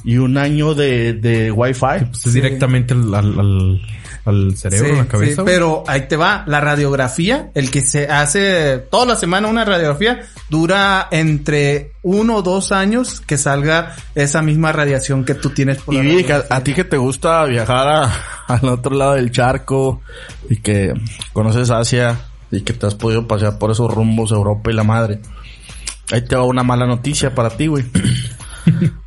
y un año de, de wifi. Pues es directamente al, al, al, al cerebro, Sí, a la sí, cabeza. güey. pero ahí te va, la radiografía, el que se hace toda la semana una radiografía, dura entre uno o dos años que salga esa misma radiación que tú tienes por Y la que a, a ti que te gusta viajar a- <laughs> al otro lado del charco y que conoces Asia y que te has podido pasear por esos rumbos Europa y la madre. Ahí te va una mala noticia para ti, güey. <laughs>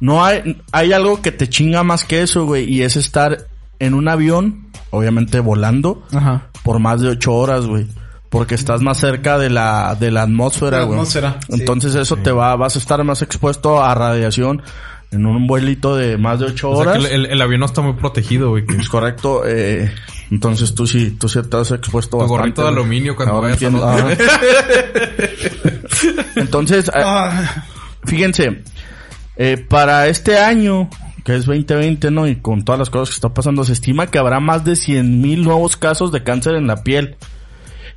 No hay, hay algo que te chinga más que eso, güey, y es estar en un avión, obviamente volando, Ajá. por más de ocho horas, güey. Porque estás más cerca de la, de la atmósfera, güey. atmósfera, sí. Entonces eso te va, vas a estar más expuesto a radiación en un vuelito de más de ocho O sea, horas. que el, el- el avión no está muy protegido, güey. que- Es correcto, eh, entonces tú sí, tú sí estás expuesto bastante. gorrito de aluminio cuando Ahora vayas a entiendo. <laughs> Entonces, eh, fíjense, eh, para este año, que es 2020, ¿no? Y con todas las cosas que están pasando, se estima que habrá más de 100 mil nuevos casos de cáncer en la piel.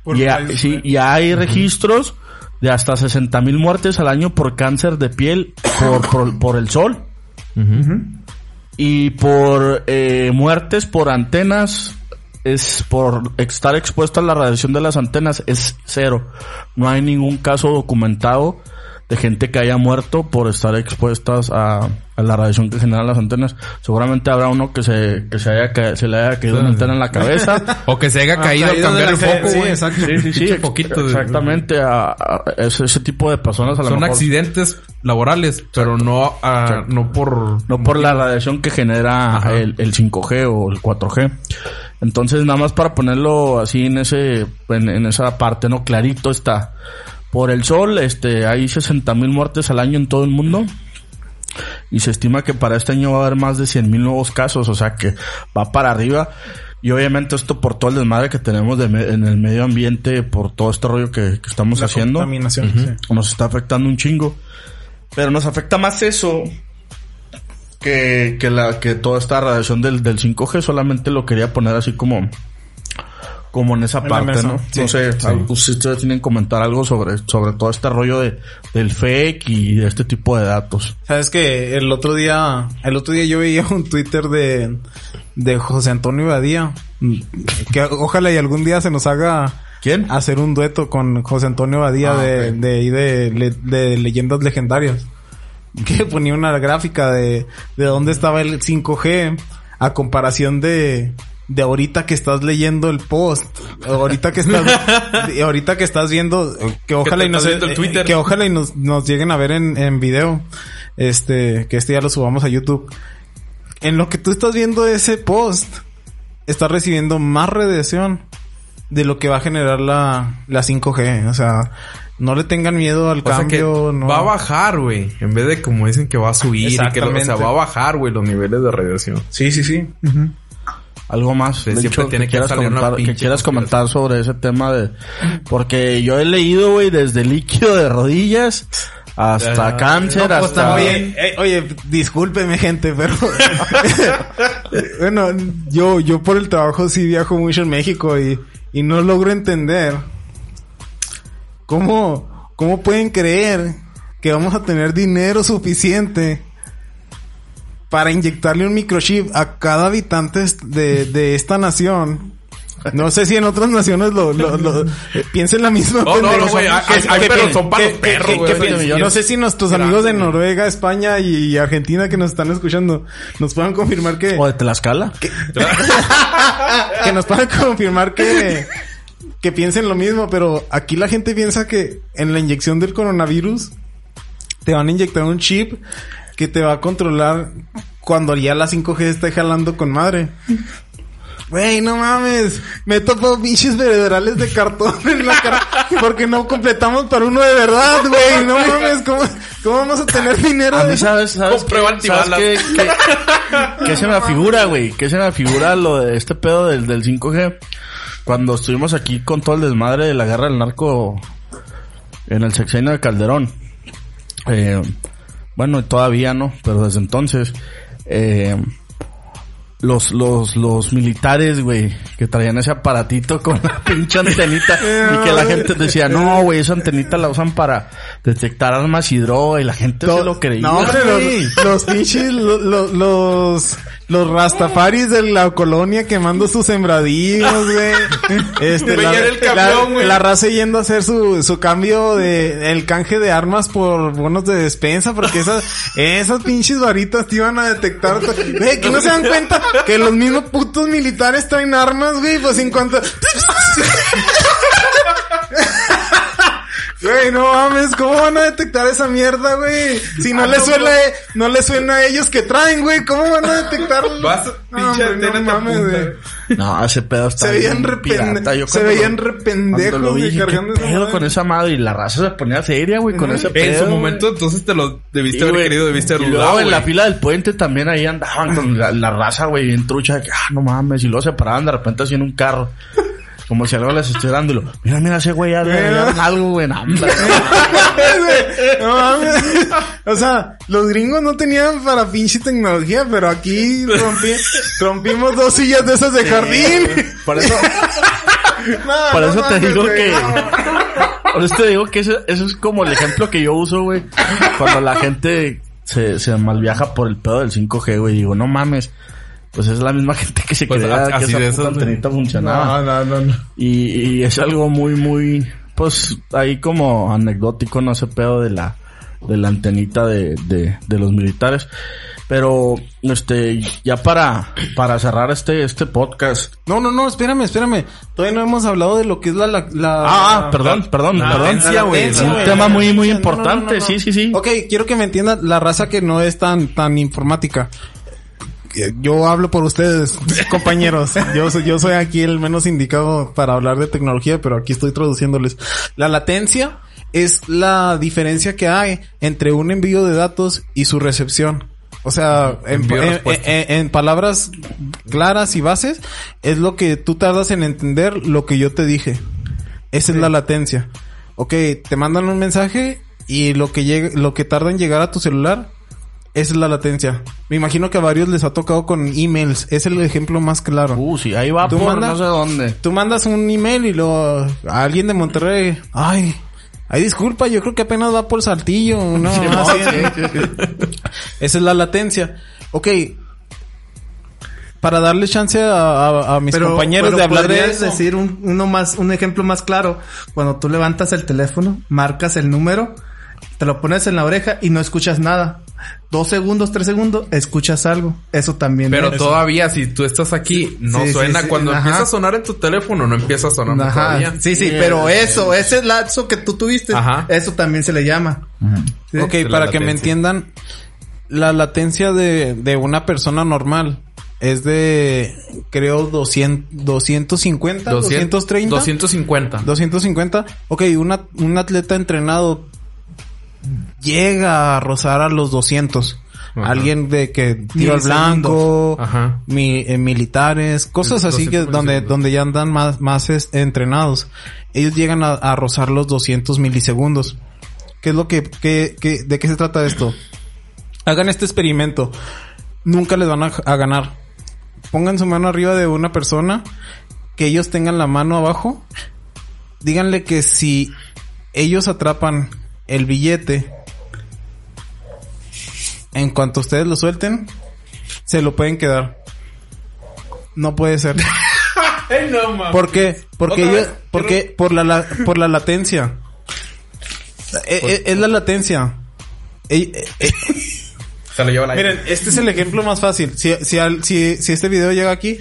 Y, país, sí, ¿eh? y hay registros de hasta 60 mil muertes al año por cáncer de piel por, por, por el sol. Y por eh, muertes por antenas es por estar expuesto a la radiación de las antenas es cero. No hay ningún caso documentado de gente que haya muerto por estar expuestas a, a la radiación que generan las antenas. Seguramente habrá uno que se, que se haya ca- se le haya caído una antena en la cabeza. <laughs> O que se haya caído, caído al cambiar el foco, sí, güey. exacto. Sí, sí, sí. Pinche poquito de- Exactamente. A, a- ese, ese tipo de personas a lo Son mejor. accidentes laborales, pero no, ah, no por... No por la radiación que genera el, el 5G o el 4G. Entonces, nada más para ponerlo así en ese, en, en esa parte, ¿no? Clarito está. Por el sol, este, hay 60 mil muertes al año en todo el mundo. Y se estima que para este año va a haber más de 100 mil nuevos casos, o sea que va para arriba. Y obviamente esto por todo el desmadre que tenemos de me- en el medio ambiente, por todo este rollo que, que estamos La haciendo contaminación, sí. nos está afectando un chingo. Pero nos afecta más eso que, que la que toda esta radiación del, del 5G. Solamente lo quería poner así como como en esa En parte, ¿no? sí. no sé, algo- si ustedes tienen que comentar algo sobre, sobre todo este rollo de, del fake y de este tipo de datos. Sabes que el otro día, el otro día yo veía <laughs> un Twitter de, de José Antonio Badía. Que ojalá y algún día se nos haga ¿Quién? hacer un dueto con José Antonio Badía Ah, de, ok. de, de leyendas legendarias. Que ponía una gráfica de, de dónde estaba el 5G a comparación de, de ahorita que estás leyendo el post. Ahorita que estás, <laughs> ahorita que estás viendo, que ojalá y nos, estás viendo el Twitter. que ojalá y nos, nos lleguen a ver en, en video. Este, que este ya lo subamos a YouTube. En lo que tú estás viendo ese post, estás recibiendo más radiación de lo que va a generar la, la 5G. O sea, no le tengan miedo al O sea que cambio. no. va a bajar, güey. En vez de como dicen que va a subir y que o sea, va a bajar, güey, los niveles de radiación. Sí, sí, sí. Algo más, de siempre hecho, tiene que que quieras salir una comentar, que pinche quieras comentar sobre ese tema de, porque yo he leído, güey, desde líquido de rodillas hasta Ah, cáncer, No, pues, hasta... oye, eh, oye, discúlpeme gente, pero <laughs> bueno, yo, yo por el trabajo sí viajo mucho en México y, y no logro entender cómo, cómo pueden creer que vamos a tener dinero suficiente para inyectarle un microchip a cada habitante de, de esta nación. No sé si en otras naciones lo, lo, lo- eh, piensen la misma. <laughs> No, no, no, pendeja. güey, Que- que- perros, son para que- los perros, que- güey, que- que-. No sé si nuestros amigos de Noruega, España y Argentina que nos están escuchando nos puedan confirmar que, O de Tlaxcala. <laughs> que nos puedan confirmar que, que piensen lo mismo, pero aquí la gente piensa que en la inyección del coronavirus te van a inyectar un chip que te va a controlar cuando ya la 5G esté jalando con madre. Güey, no mames. Me he topado pinches federales de cartón en la cara porque no completamos para uno de verdad, güey. No mames, ¿cómo, cómo vamos a tener dinero A mí, ¿sabes? ¿Sabes, qué, ¿sabes antibalas. qué, qué- qué se me afigura, güey? ¿Qué se me afigura lo de este pedo del, del 5G? Cuando estuvimos aquí con todo el desmadre de la guerra del narco en el sexenio de Calderón. Eh, bueno, todavía no, pero desde entonces... Eh, los, los, los militares, güey, que traían ese aparatito con la pinche antenita y que la <laughs> gente decía, no, güey, esa antenita la usan para detectar armas y droga y la gente se lo creía. No, hombre, los, los pinches, lo- lo- los, los rastafaris de la colonia quemando sus sembradíos, güey. <laughs> Este, la, Veían el camión, la- güey. la raza yendo a hacer su, su cambio de, el canje de armas por bonos de despensa, porque esas, esas pinches varitas te iban a detectar. Güey, que no se dan cuenta que los mismos putos militares traen armas, güey, pues en cuanto... <laughs> Güey, no mames, ¿cómo van a detectar esa mierda, güey? Si no le suena, no le suena a ellos que traen, güey, ¿cómo van a detectarlo? <laughs> Vas, hombre, antena te mames, güey. No, ese pedo está Se veían bien re pirata. pende- Yo se veían lo- re pendejos, cuando lo vi, güey, cargando con esa madre? Y la raza se ponía seria, güey, con ese pedo. En su momento, entonces te lo debiste Sí, haber güey. querido, debiste haber dudado, en la fila del puente también ahí andaban con la, la raza, güey, bien trucha, de que, ah, no mames, y luego se paraban de repente así en un carro. Como si algo les estuviera dando y lo, mira, mira ese güey, ya le dieron algo, güey, <laughs> no, mames. O sea, los gringos no tenían para pinche tecnología, pero aquí rompi- rompimos dos sillas de esas de jardín. Por eso, <laughs> Por no eso te digo güey, que. no. Por eso te digo que eso, eso es como el ejemplo que yo uso, güey. Cuando la gente se, se malviaja por el pedo del 5G, güey. Digo, no mames. Pues es la misma <laughs> gente que se Pues, creía así que de esa puta antenita funcionaba. No, no, no, no. Y, y es algo muy, muy, pues ahí como anecdótico, no ese pedo de la, de la antenita de, de, de los militares. Pero, este, ya para, para cerrar este, este podcast. No, no, no, espérame, espérame. Todavía no hemos hablado de lo que es la... la, la- Ah, perdón, perdón, la perdón. latencia, latencia, Un tema muy, muy importante, no, no, no. sí, sí, sí. Ok, quiero que me entienda la raza que no es tan, tan informática. Yo hablo por ustedes, <laughs> compañeros. Yo soy, yo soy aquí el menos indicado para hablar de tecnología, pero aquí estoy traduciéndoles. La latencia es la diferencia que hay entre un envío de datos y su recepción. O sea, en, Envío en- respuesta. en- en palabras claras y bases, es lo que tú tardas en entender lo que yo te dije. Esa es la latencia. Ok, te mandan un mensaje y lo que llega, lo que tarda en llegar a tu celular, es la latencia. Me imagino que a varios les ha tocado con emails. Es el ejemplo más claro. Uh, sí, ahí va ¿Tú por manda? no sé dónde. Tú mandas un email y luego a alguien de Monterrey, ay, ay disculpa, yo creo que apenas va por saltillo, no, <laughs> Sí, no, sí. sí, sí, <laughs> Esa es la latencia. Ok. Para darle chance a, a- a mis compañeros pero de hablar de eso. decir un, uno más, un ejemplo más claro. Cuando tú levantas el teléfono, marcas el número, te lo pones en la oreja y no escuchas nada. Dos segundos, tres segundos, escuchas algo. Eso también. Pero es. todavía, si tú estás aquí, no Sí, suena. sí, Cuando ajá. empieza a sonar en tu teléfono, no empieza a sonar Ajá. todavía. Sí, sí, pero eso, ese lapso que tú tuviste, Ajá. eso también se le llama. Sí. Ok, para que me entiendan, la latencia de, de una persona normal es de, creo, 200, 250, 230. 250. 250. Ok, una, un atleta entrenado llega a rozar a los 200. Ajá. Alguien de que tiro al blanco, Ajá. mi- eh, militares, cosas así que 200 donde, donde ya andan más, más es- entrenados. Ellos llegan a, a rozar los 200 milisegundos. ¿Qué es lo que, que, que- de qué se trata esto? Hagan este experimento. Nunca les van a, a ganar. Pongan su mano arriba de una persona, que ellos tengan la mano abajo. Díganle que si ellos atrapan el billete, en cuanto ustedes lo suelten, se lo pueden quedar. No puede ser. <laughs> ¿Por qué? Porque vez. porque por la, la- por la latencia. Eh, eh, es la latencia. Eh, eh, <laughs> Se lo lleva la Miren, este es el ejemplo más fácil. Si, si, al- si, si este video llega aquí,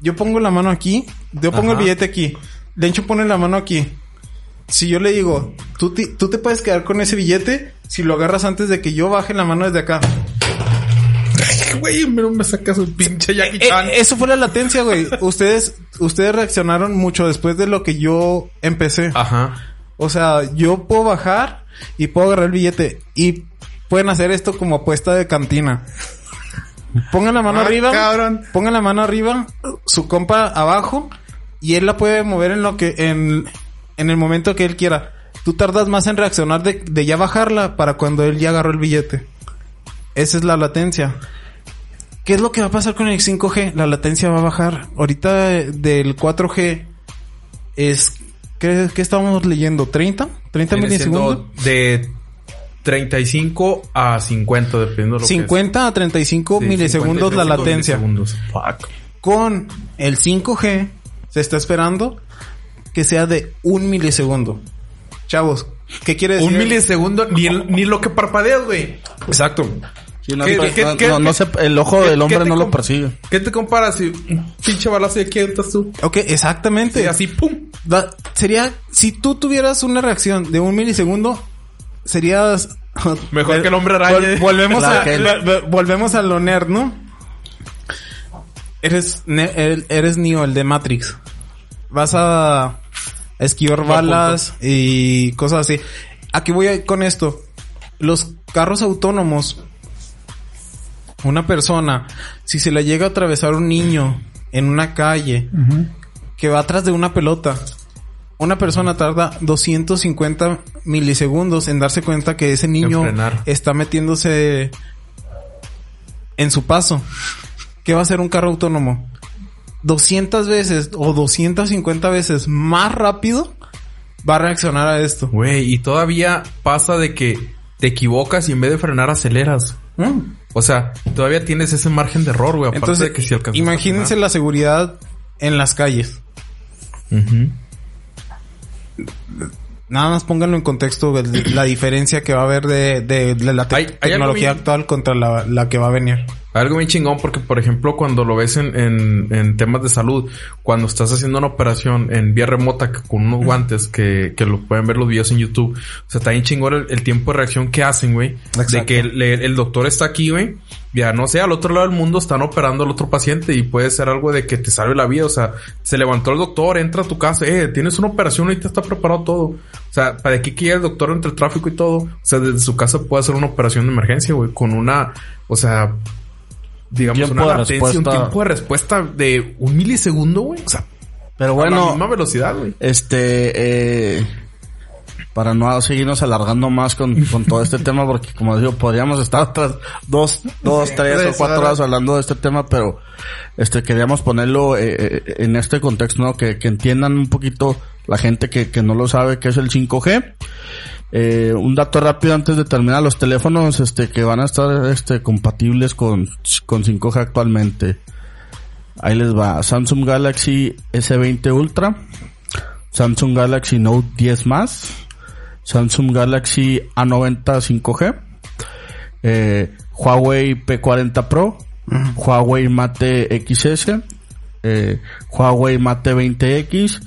yo pongo la mano aquí, yo pongo el billete aquí, Lencho pone la mano aquí. Si yo le digo, tú, ti- tú te puedes quedar con ese billete si lo agarras antes de que yo baje la mano desde acá. Güey, pero me sacas un pinche Jackie Eh, eso fue la latencia, güey. <laughs> ustedes, ustedes reaccionaron mucho después de lo que yo empecé. Ajá. O sea, yo puedo bajar y puedo agarrar el billete. Y pueden hacer esto como apuesta de cantina. Pongan la mano Ah, arriba. cabrón. Pongan la mano arriba, su compa abajo. Y él la puede mover en lo que, en, en el momento que él quiera. Tú tardas más en reaccionar de, de ya bajarla para cuando él ya agarró el billete. Esa es la latencia. ¿Qué es lo que va a pasar con el 5G? La latencia va a bajar. Ahorita eh, del 4G es... ¿Qué, qué estábamos leyendo? ¿30? ¿30 Viene milisegundos? de 35 a 50, dependiendo de lo 50 a 35 que es. Sí, milisegundos 50 y la 35 latencia. milisegundos. Fuck. Con el 5G se está esperando que sea de un milisegundo. Chavos, ¿qué quiere decir? Un milisegundo, ni, el- ni lo que parpadeas, güey. Exacto. Sí, no, ¿Qué- no, qué- no, qué- no, no qué- sé, el ojo del hombre no lo persigue. ¿Qué te comparas si un pinche balazo de aquí entras tú? Ok, exactamente. Sí, así, pum. Da- sería, si tú tuvieras una reacción de un milisegundo, serías... <laughs> Mejor que el hombre araña. Vol- volvemos, a, vol- volvemos a lo nerd, ¿no? Eres, ne- eres Neo, el de Matrix. Vas a esquivar balas y cosas así. Aquí voy a- con esto. Los carros autónomos. Una persona, si se le llega a atravesar un niño en una calle que va atrás de una pelota, una persona tarda 250 milisegundos en darse cuenta que ese niño está metiéndose en su paso. ¿Qué va a hacer un carro autónomo? 200 veces o 250 veces más rápido va a reaccionar a esto. Güey, y todavía pasa de que te equivocas y en vez de frenar aceleras. O sea, todavía tienes ese margen de error, güey. Entonces, de que si alcanzas a imagínense la seguridad en las calles. Nada más pónganlo en contexto la diferencia que va a haber de, de- de la te- Hay- tecnología actual contra la, la que va a venir. Algo bien chingón porque, por ejemplo, cuando lo ves en, en, en temas de salud, cuando estás haciendo una operación en vía remota con unos guantes que, que lo pueden ver los videos en YouTube, o sea, está bien chingón el, el tiempo de reacción que hacen, güey. De que el, el doctor está aquí, güey. Ya no sé, al otro lado del mundo están operando al otro paciente y puede ser algo de que te salve la vida. O sea, se levantó el doctor, entra a tu casa, eh, tienes una operación, ahorita está preparado todo. O sea, para aquí que llegue el doctor entre el tráfico y todo. O sea, desde su casa puede hacer una operación de emergencia, güey, con una, o sea, digamos, una latencia, un respuesta. tiempo de respuesta de un milisegundo, güey. O sea, Pero a la bueno, misma velocidad, güey. este, eh, para no seguirnos alargando más con, con todo este <laughs> tema, porque como digo, podríamos estar otras dos, dos, tres o cuatro horas. hablando de este tema, pero este queríamos ponerlo eh, eh, en este contexto, ¿no? Que, que entiendan un poquito la gente que, que no lo sabe qué es el 5G. Eh, un dato rápido antes de terminar, los teléfonos este que van a estar este compatibles con, con 5G actualmente. Ahí les va. Samsung Galaxy S20 Ultra. Samsung Galaxy Note 10 más. Samsung Galaxy A90 5G. eh, Huawei P40 Pro. Huawei Mate XS. Eh, Huawei Mate 20X.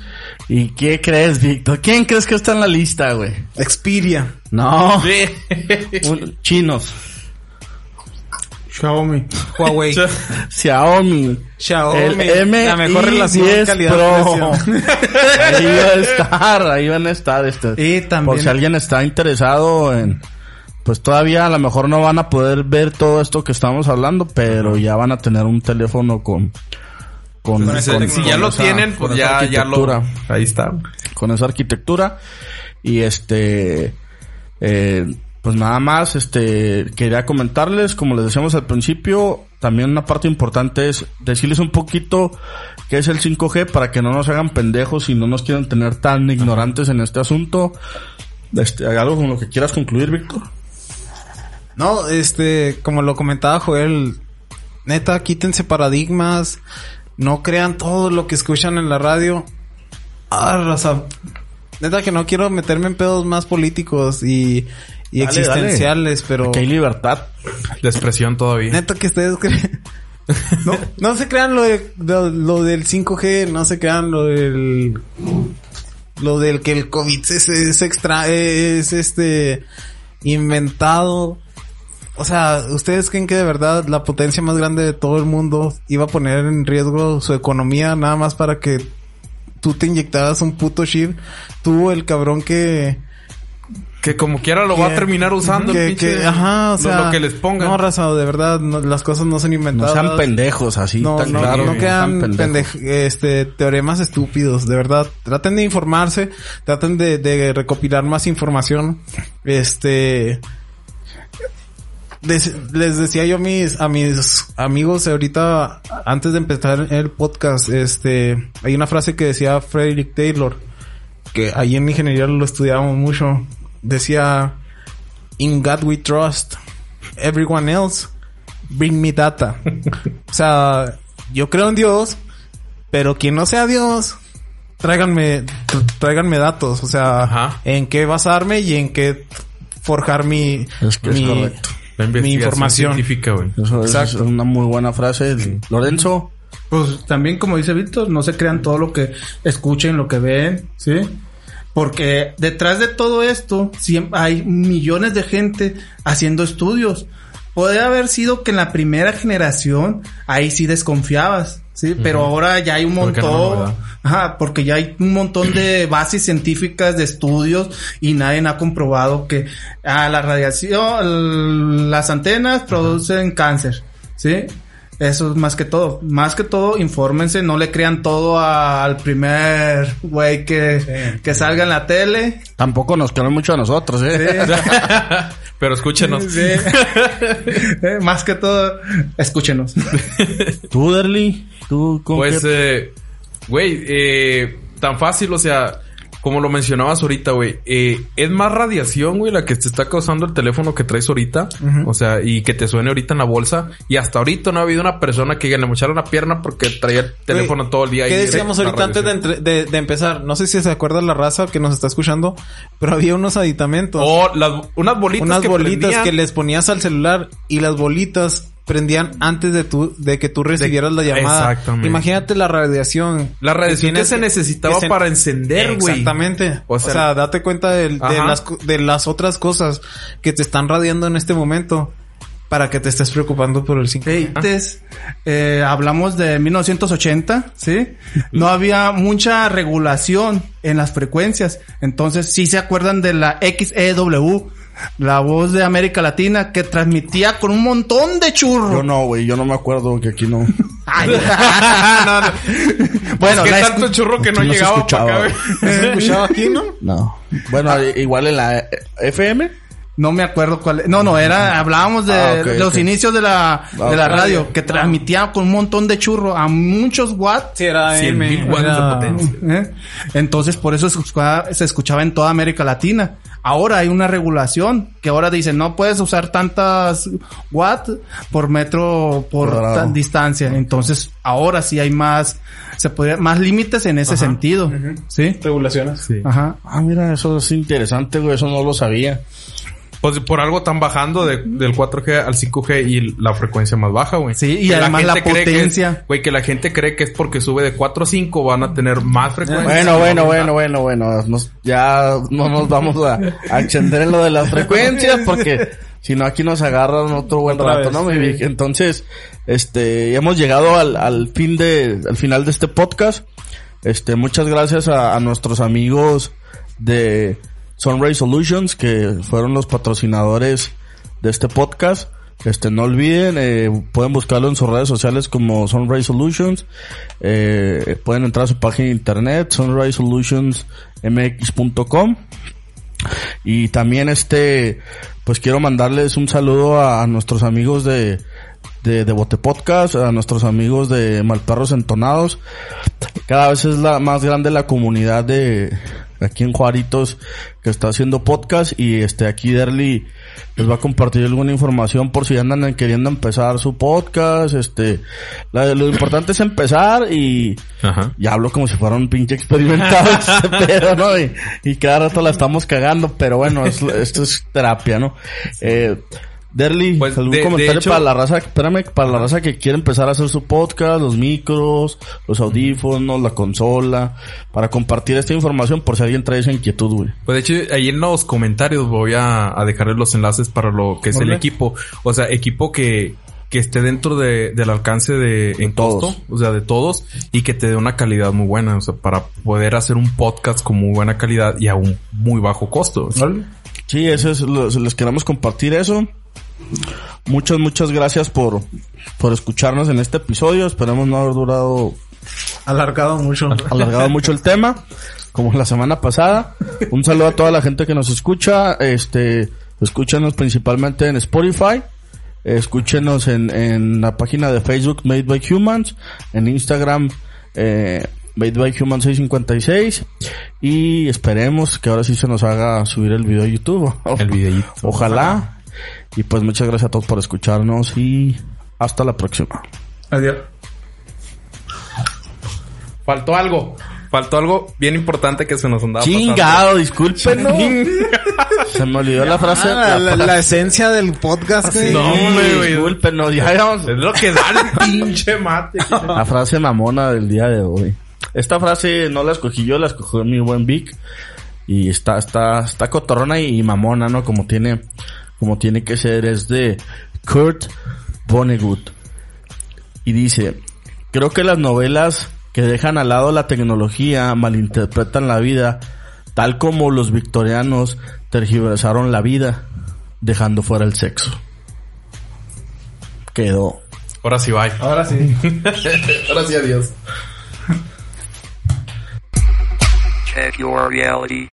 ¿Y qué crees, Víctor? ¿Quién crees que está en la lista, güey? Xperia. No. <laughs> Un- chinos. Xiaomi. Huawei. <laughs> Xiaomi. Xiaomi. El M la mejor relación 10 calidad-precio. <laughs> ahí van a estar, ahí van a estar. Este, Y también- Por si alguien está interesado en... Pues todavía a lo mejor no van a poder ver todo esto que estamos hablando, pero ya van a tener un teléfono con... Con, Si, con- si con ya lo esa- tienen, pues ya, ya lo... Ahí está. con esa arquitectura. Y este eh, pues nada más este quería comentarles como les decíamos al principio también una parte importante es decirles un poquito qué es el 5G para que no nos hagan pendejos y no nos quieran tener tan ignorantes en este asunto. Este, algo con lo que quieras concluir Víctor No, este, como lo comentaba Joel, neta, quítense paradigmas, no crean todo lo que escuchan en la radio. Ah, raza, neta que no quiero meterme en pedos más políticos y, y Dale, existenciales, pero que hay libertad La expresión todavía. neta que ustedes <laughs> creen. No, no se crean lo, de, lo, lo del 5G, no se crean lo del lo del que el COVID es, es extra es este inventado. O sea, ¿ustedes creen que de verdad la potencia más grande de todo el mundo iba a poner en riesgo su economía nada más para que tú te inyectaras un puto chip? Tú, el cabrón que... Que como quiera lo va a terminar usando el que, pinche... que- ajá, o lo- sea... lo, que les pongan. No, raza, de verdad, no- las cosas no son no inventadas. sean pendejos así No, tan no, claro no sean quedan pendejos. pendej- este, teoremas estúpidos, de verdad. Traten de informarse, traten de, de recopilar más información. Este, les decía yo a mis, a mis amigos ahorita, antes de empezar el podcast, este, hay una frase que decía Frederick Taylor, que ahí en ingeniería lo estudiábamos mucho. Decía, In God we trust, everyone else, bring me data. o sea, yo creo en Dios, pero quien no sea Dios, tráiganme, tr- tráiganme datos. O sea, Ajá. en qué basarme y en qué forjar mi, Es que es mi. La mi información. científica, güey. Eso es Exacto. una muy buena frase Lorenzo Pues también, como dice Víctor, no se crean todo lo que escuchen, lo que ven, ¿sí? Porque detrás de todo esto siempre hay millones de gente haciendo estudios. Puede haber sido que en la primera generación ahí sí desconfiabas, ¿sí? Pero ahora ya hay un no, montón, ajá, porque ya hay un montón de <clears throat> bases científicas de estudios y nadie ha comprobado que ah, la radiación, las antenas producen cáncer, ¿sí? Eso es más que todo. Más que todo, infórmense, no le crean todo al primer güey que, que salga en la tele. Tampoco nos creen mucho a nosotros, ¿eh? <laughs> Pero escúchenos. Sí. <laughs> Eh, más que todo, escúchenos. <laughs> ¿Tú, Derly? ¿Tú con Pues, eh, güey, eh, tan fácil, o sea, como lo mencionabas ahorita, güey, eh, es más radiación, güey, la que te está causando el teléfono que traes ahorita, o sea, y que te suene ahorita en la bolsa. Y hasta ahorita no ha habido una persona que le mochara una pierna porque traía el teléfono todo el día. ¿Qué decíamos la ahorita antes de, radiación. entre- de- de empezar? No sé si se acuerda la raza que nos está escuchando, pero había unos aditamentos. O las, unas bolitas unas que bolitas prendían. que les ponías al celular y las bolitas prendían antes de tu, de que tú recibieras la llamada. Exactamente. Imagínate la radiación. La radiación que, se necesitaba que se- para encender, güey. Exactamente. O O sea- date cuenta de, las, de las otras cosas que te están radiando en este momento para que te estés preocupando por el 5G. Hey, antes, eh, hablamos de 1980, ¿sí? <laughs> No había mucha regulación en las frecuencias. Entonces, sí se acuerdan de la XEW, la voz de América Latina, que transmitía con un montón de churro. Yo no, güey. Yo no me acuerdo que aquí no. <laughs> Ay, no, no. <laughs> Bueno, ¿Qué la tanto churro que no no se llegaba para acá, güey? <laughs> ¿Se escuchaba aquí, no? No. Bueno, igual en la FM. No me acuerdo cuál. No, no, era, hablábamos de Ah, los inicios de la, de la radio, que transmitía con un montón de churro a muchos watts. Sí, era 100 M. mil watts de potencia. ¿Eh? Entonces, por eso se escuchaba, se escuchaba en toda América Latina. Ahora hay una regulación que ahora dicen no puedes usar tantas watts por metro por Claro. distancia. Entonces, ahora sí hay más, se podría, más límites en ese sentido. ¿Sí? Regulaciones. Sí. Ajá. Ah, mira, eso es interesante, güey. Eso no lo sabía. Pues por algo están bajando de- del 4G al 5G y la frecuencia más baja, güey. Sí, y Que además la cree que es- potencia. Güey, que la gente cree que es porque sube de 4 a 5 van a tener más frecuencia. Bueno, bueno, bueno, bueno, bueno. Nos- ya no nos vamos a, a extender en lo de las frecuencias <laughs> porque si no aquí nos agarran otro buen Otra rato, vez, ¿no? mi sí. Entonces, este, hemos llegado al, al fin de, al final de este podcast. Este, muchas gracias a, a nuestros amigos de Sunray Solutions que fueron los patrocinadores de este podcast. Este, no olviden, eh, pueden buscarlo en sus redes sociales como Sunrise Solutions. Eh, pueden entrar a su página de internet, sunrisesolutionsmx.com. Y también este, pues quiero mandarles un saludo a, nuestros amigos de, de, Podcast, a nuestros amigos de Malperros Entonados. Cada vez es la más grande la comunidad de aquí en Juaritos que está haciendo podcast y este aquí Derly les va a compartir alguna información por si andan queriendo empezar su podcast, este, la- lo importante es empezar y, Ajá. ya hablo como si fuera un pinche experimentado este <laughs> <laughs> pedo, ¿no? Y, y cada rato la estamos cagando, pero bueno, es- esto es terapia, ¿no? Eh, Derly, Pues, algún de- de comentario hecho- para la raza, espérame, para la raza que quiere empezar a hacer su podcast, los micros, los audífonos, la consola, para compartir esta información por si alguien trae esa inquietud, güey. Pues de hecho, ahí en los comentarios voy a, a dejarles los enlaces para lo que es el equipo. O sea, equipo que, que esté dentro de, del alcance de en todos. costo, o sea, de todos, y que te dé una calidad muy buena, o sea, para poder hacer un podcast con muy buena calidad y a un muy bajo costo. Sí, eso es, lo- les queremos compartir eso. Muchas, muchas gracias por, por escucharnos en este episodio. Esperemos no haber durado Alargado mucho. <laughs> alargado mucho el tema, como la semana pasada. Un saludo a toda la gente que nos escucha. Este, escúchenos principalmente en Spotify. Escúchenos en, en la página de Facebook Made by Humans, en Instagram eh, Made by Humans 656 y esperemos que ahora sí se nos haga subir el video a YouTube. El videíto. Ojalá. Y pues muchas gracias a todos por escucharnos y hasta la próxima. Adiós. Faltó algo. Faltó algo bien importante que se nos andaba pasando. Chingado, discúlpenos. <laughs> Se me olvidó la frase. Ah, la, la- la esencia del podcast. Sí, No, güey. discúlpenos, ya vamos. Es lo que da el <laughs> pinche mate. La frase mamona del día de hoy. Esta frase no la escogí yo, la escogió mi buen Vic. Y está, está, está cotorrona y mamona, ¿no? Como tiene, como tiene que ser. Es de Kurt Vonnegut. Y dice, creo que las novelas que dejan al lado la tecnología malinterpretan la vida, tal como los victorianos tergiversaron la vida, dejando fuera el sexo. Quedó. Ahora sí, bye. Ahora sí. <laughs> Ahora sí, adiós. Check your reality.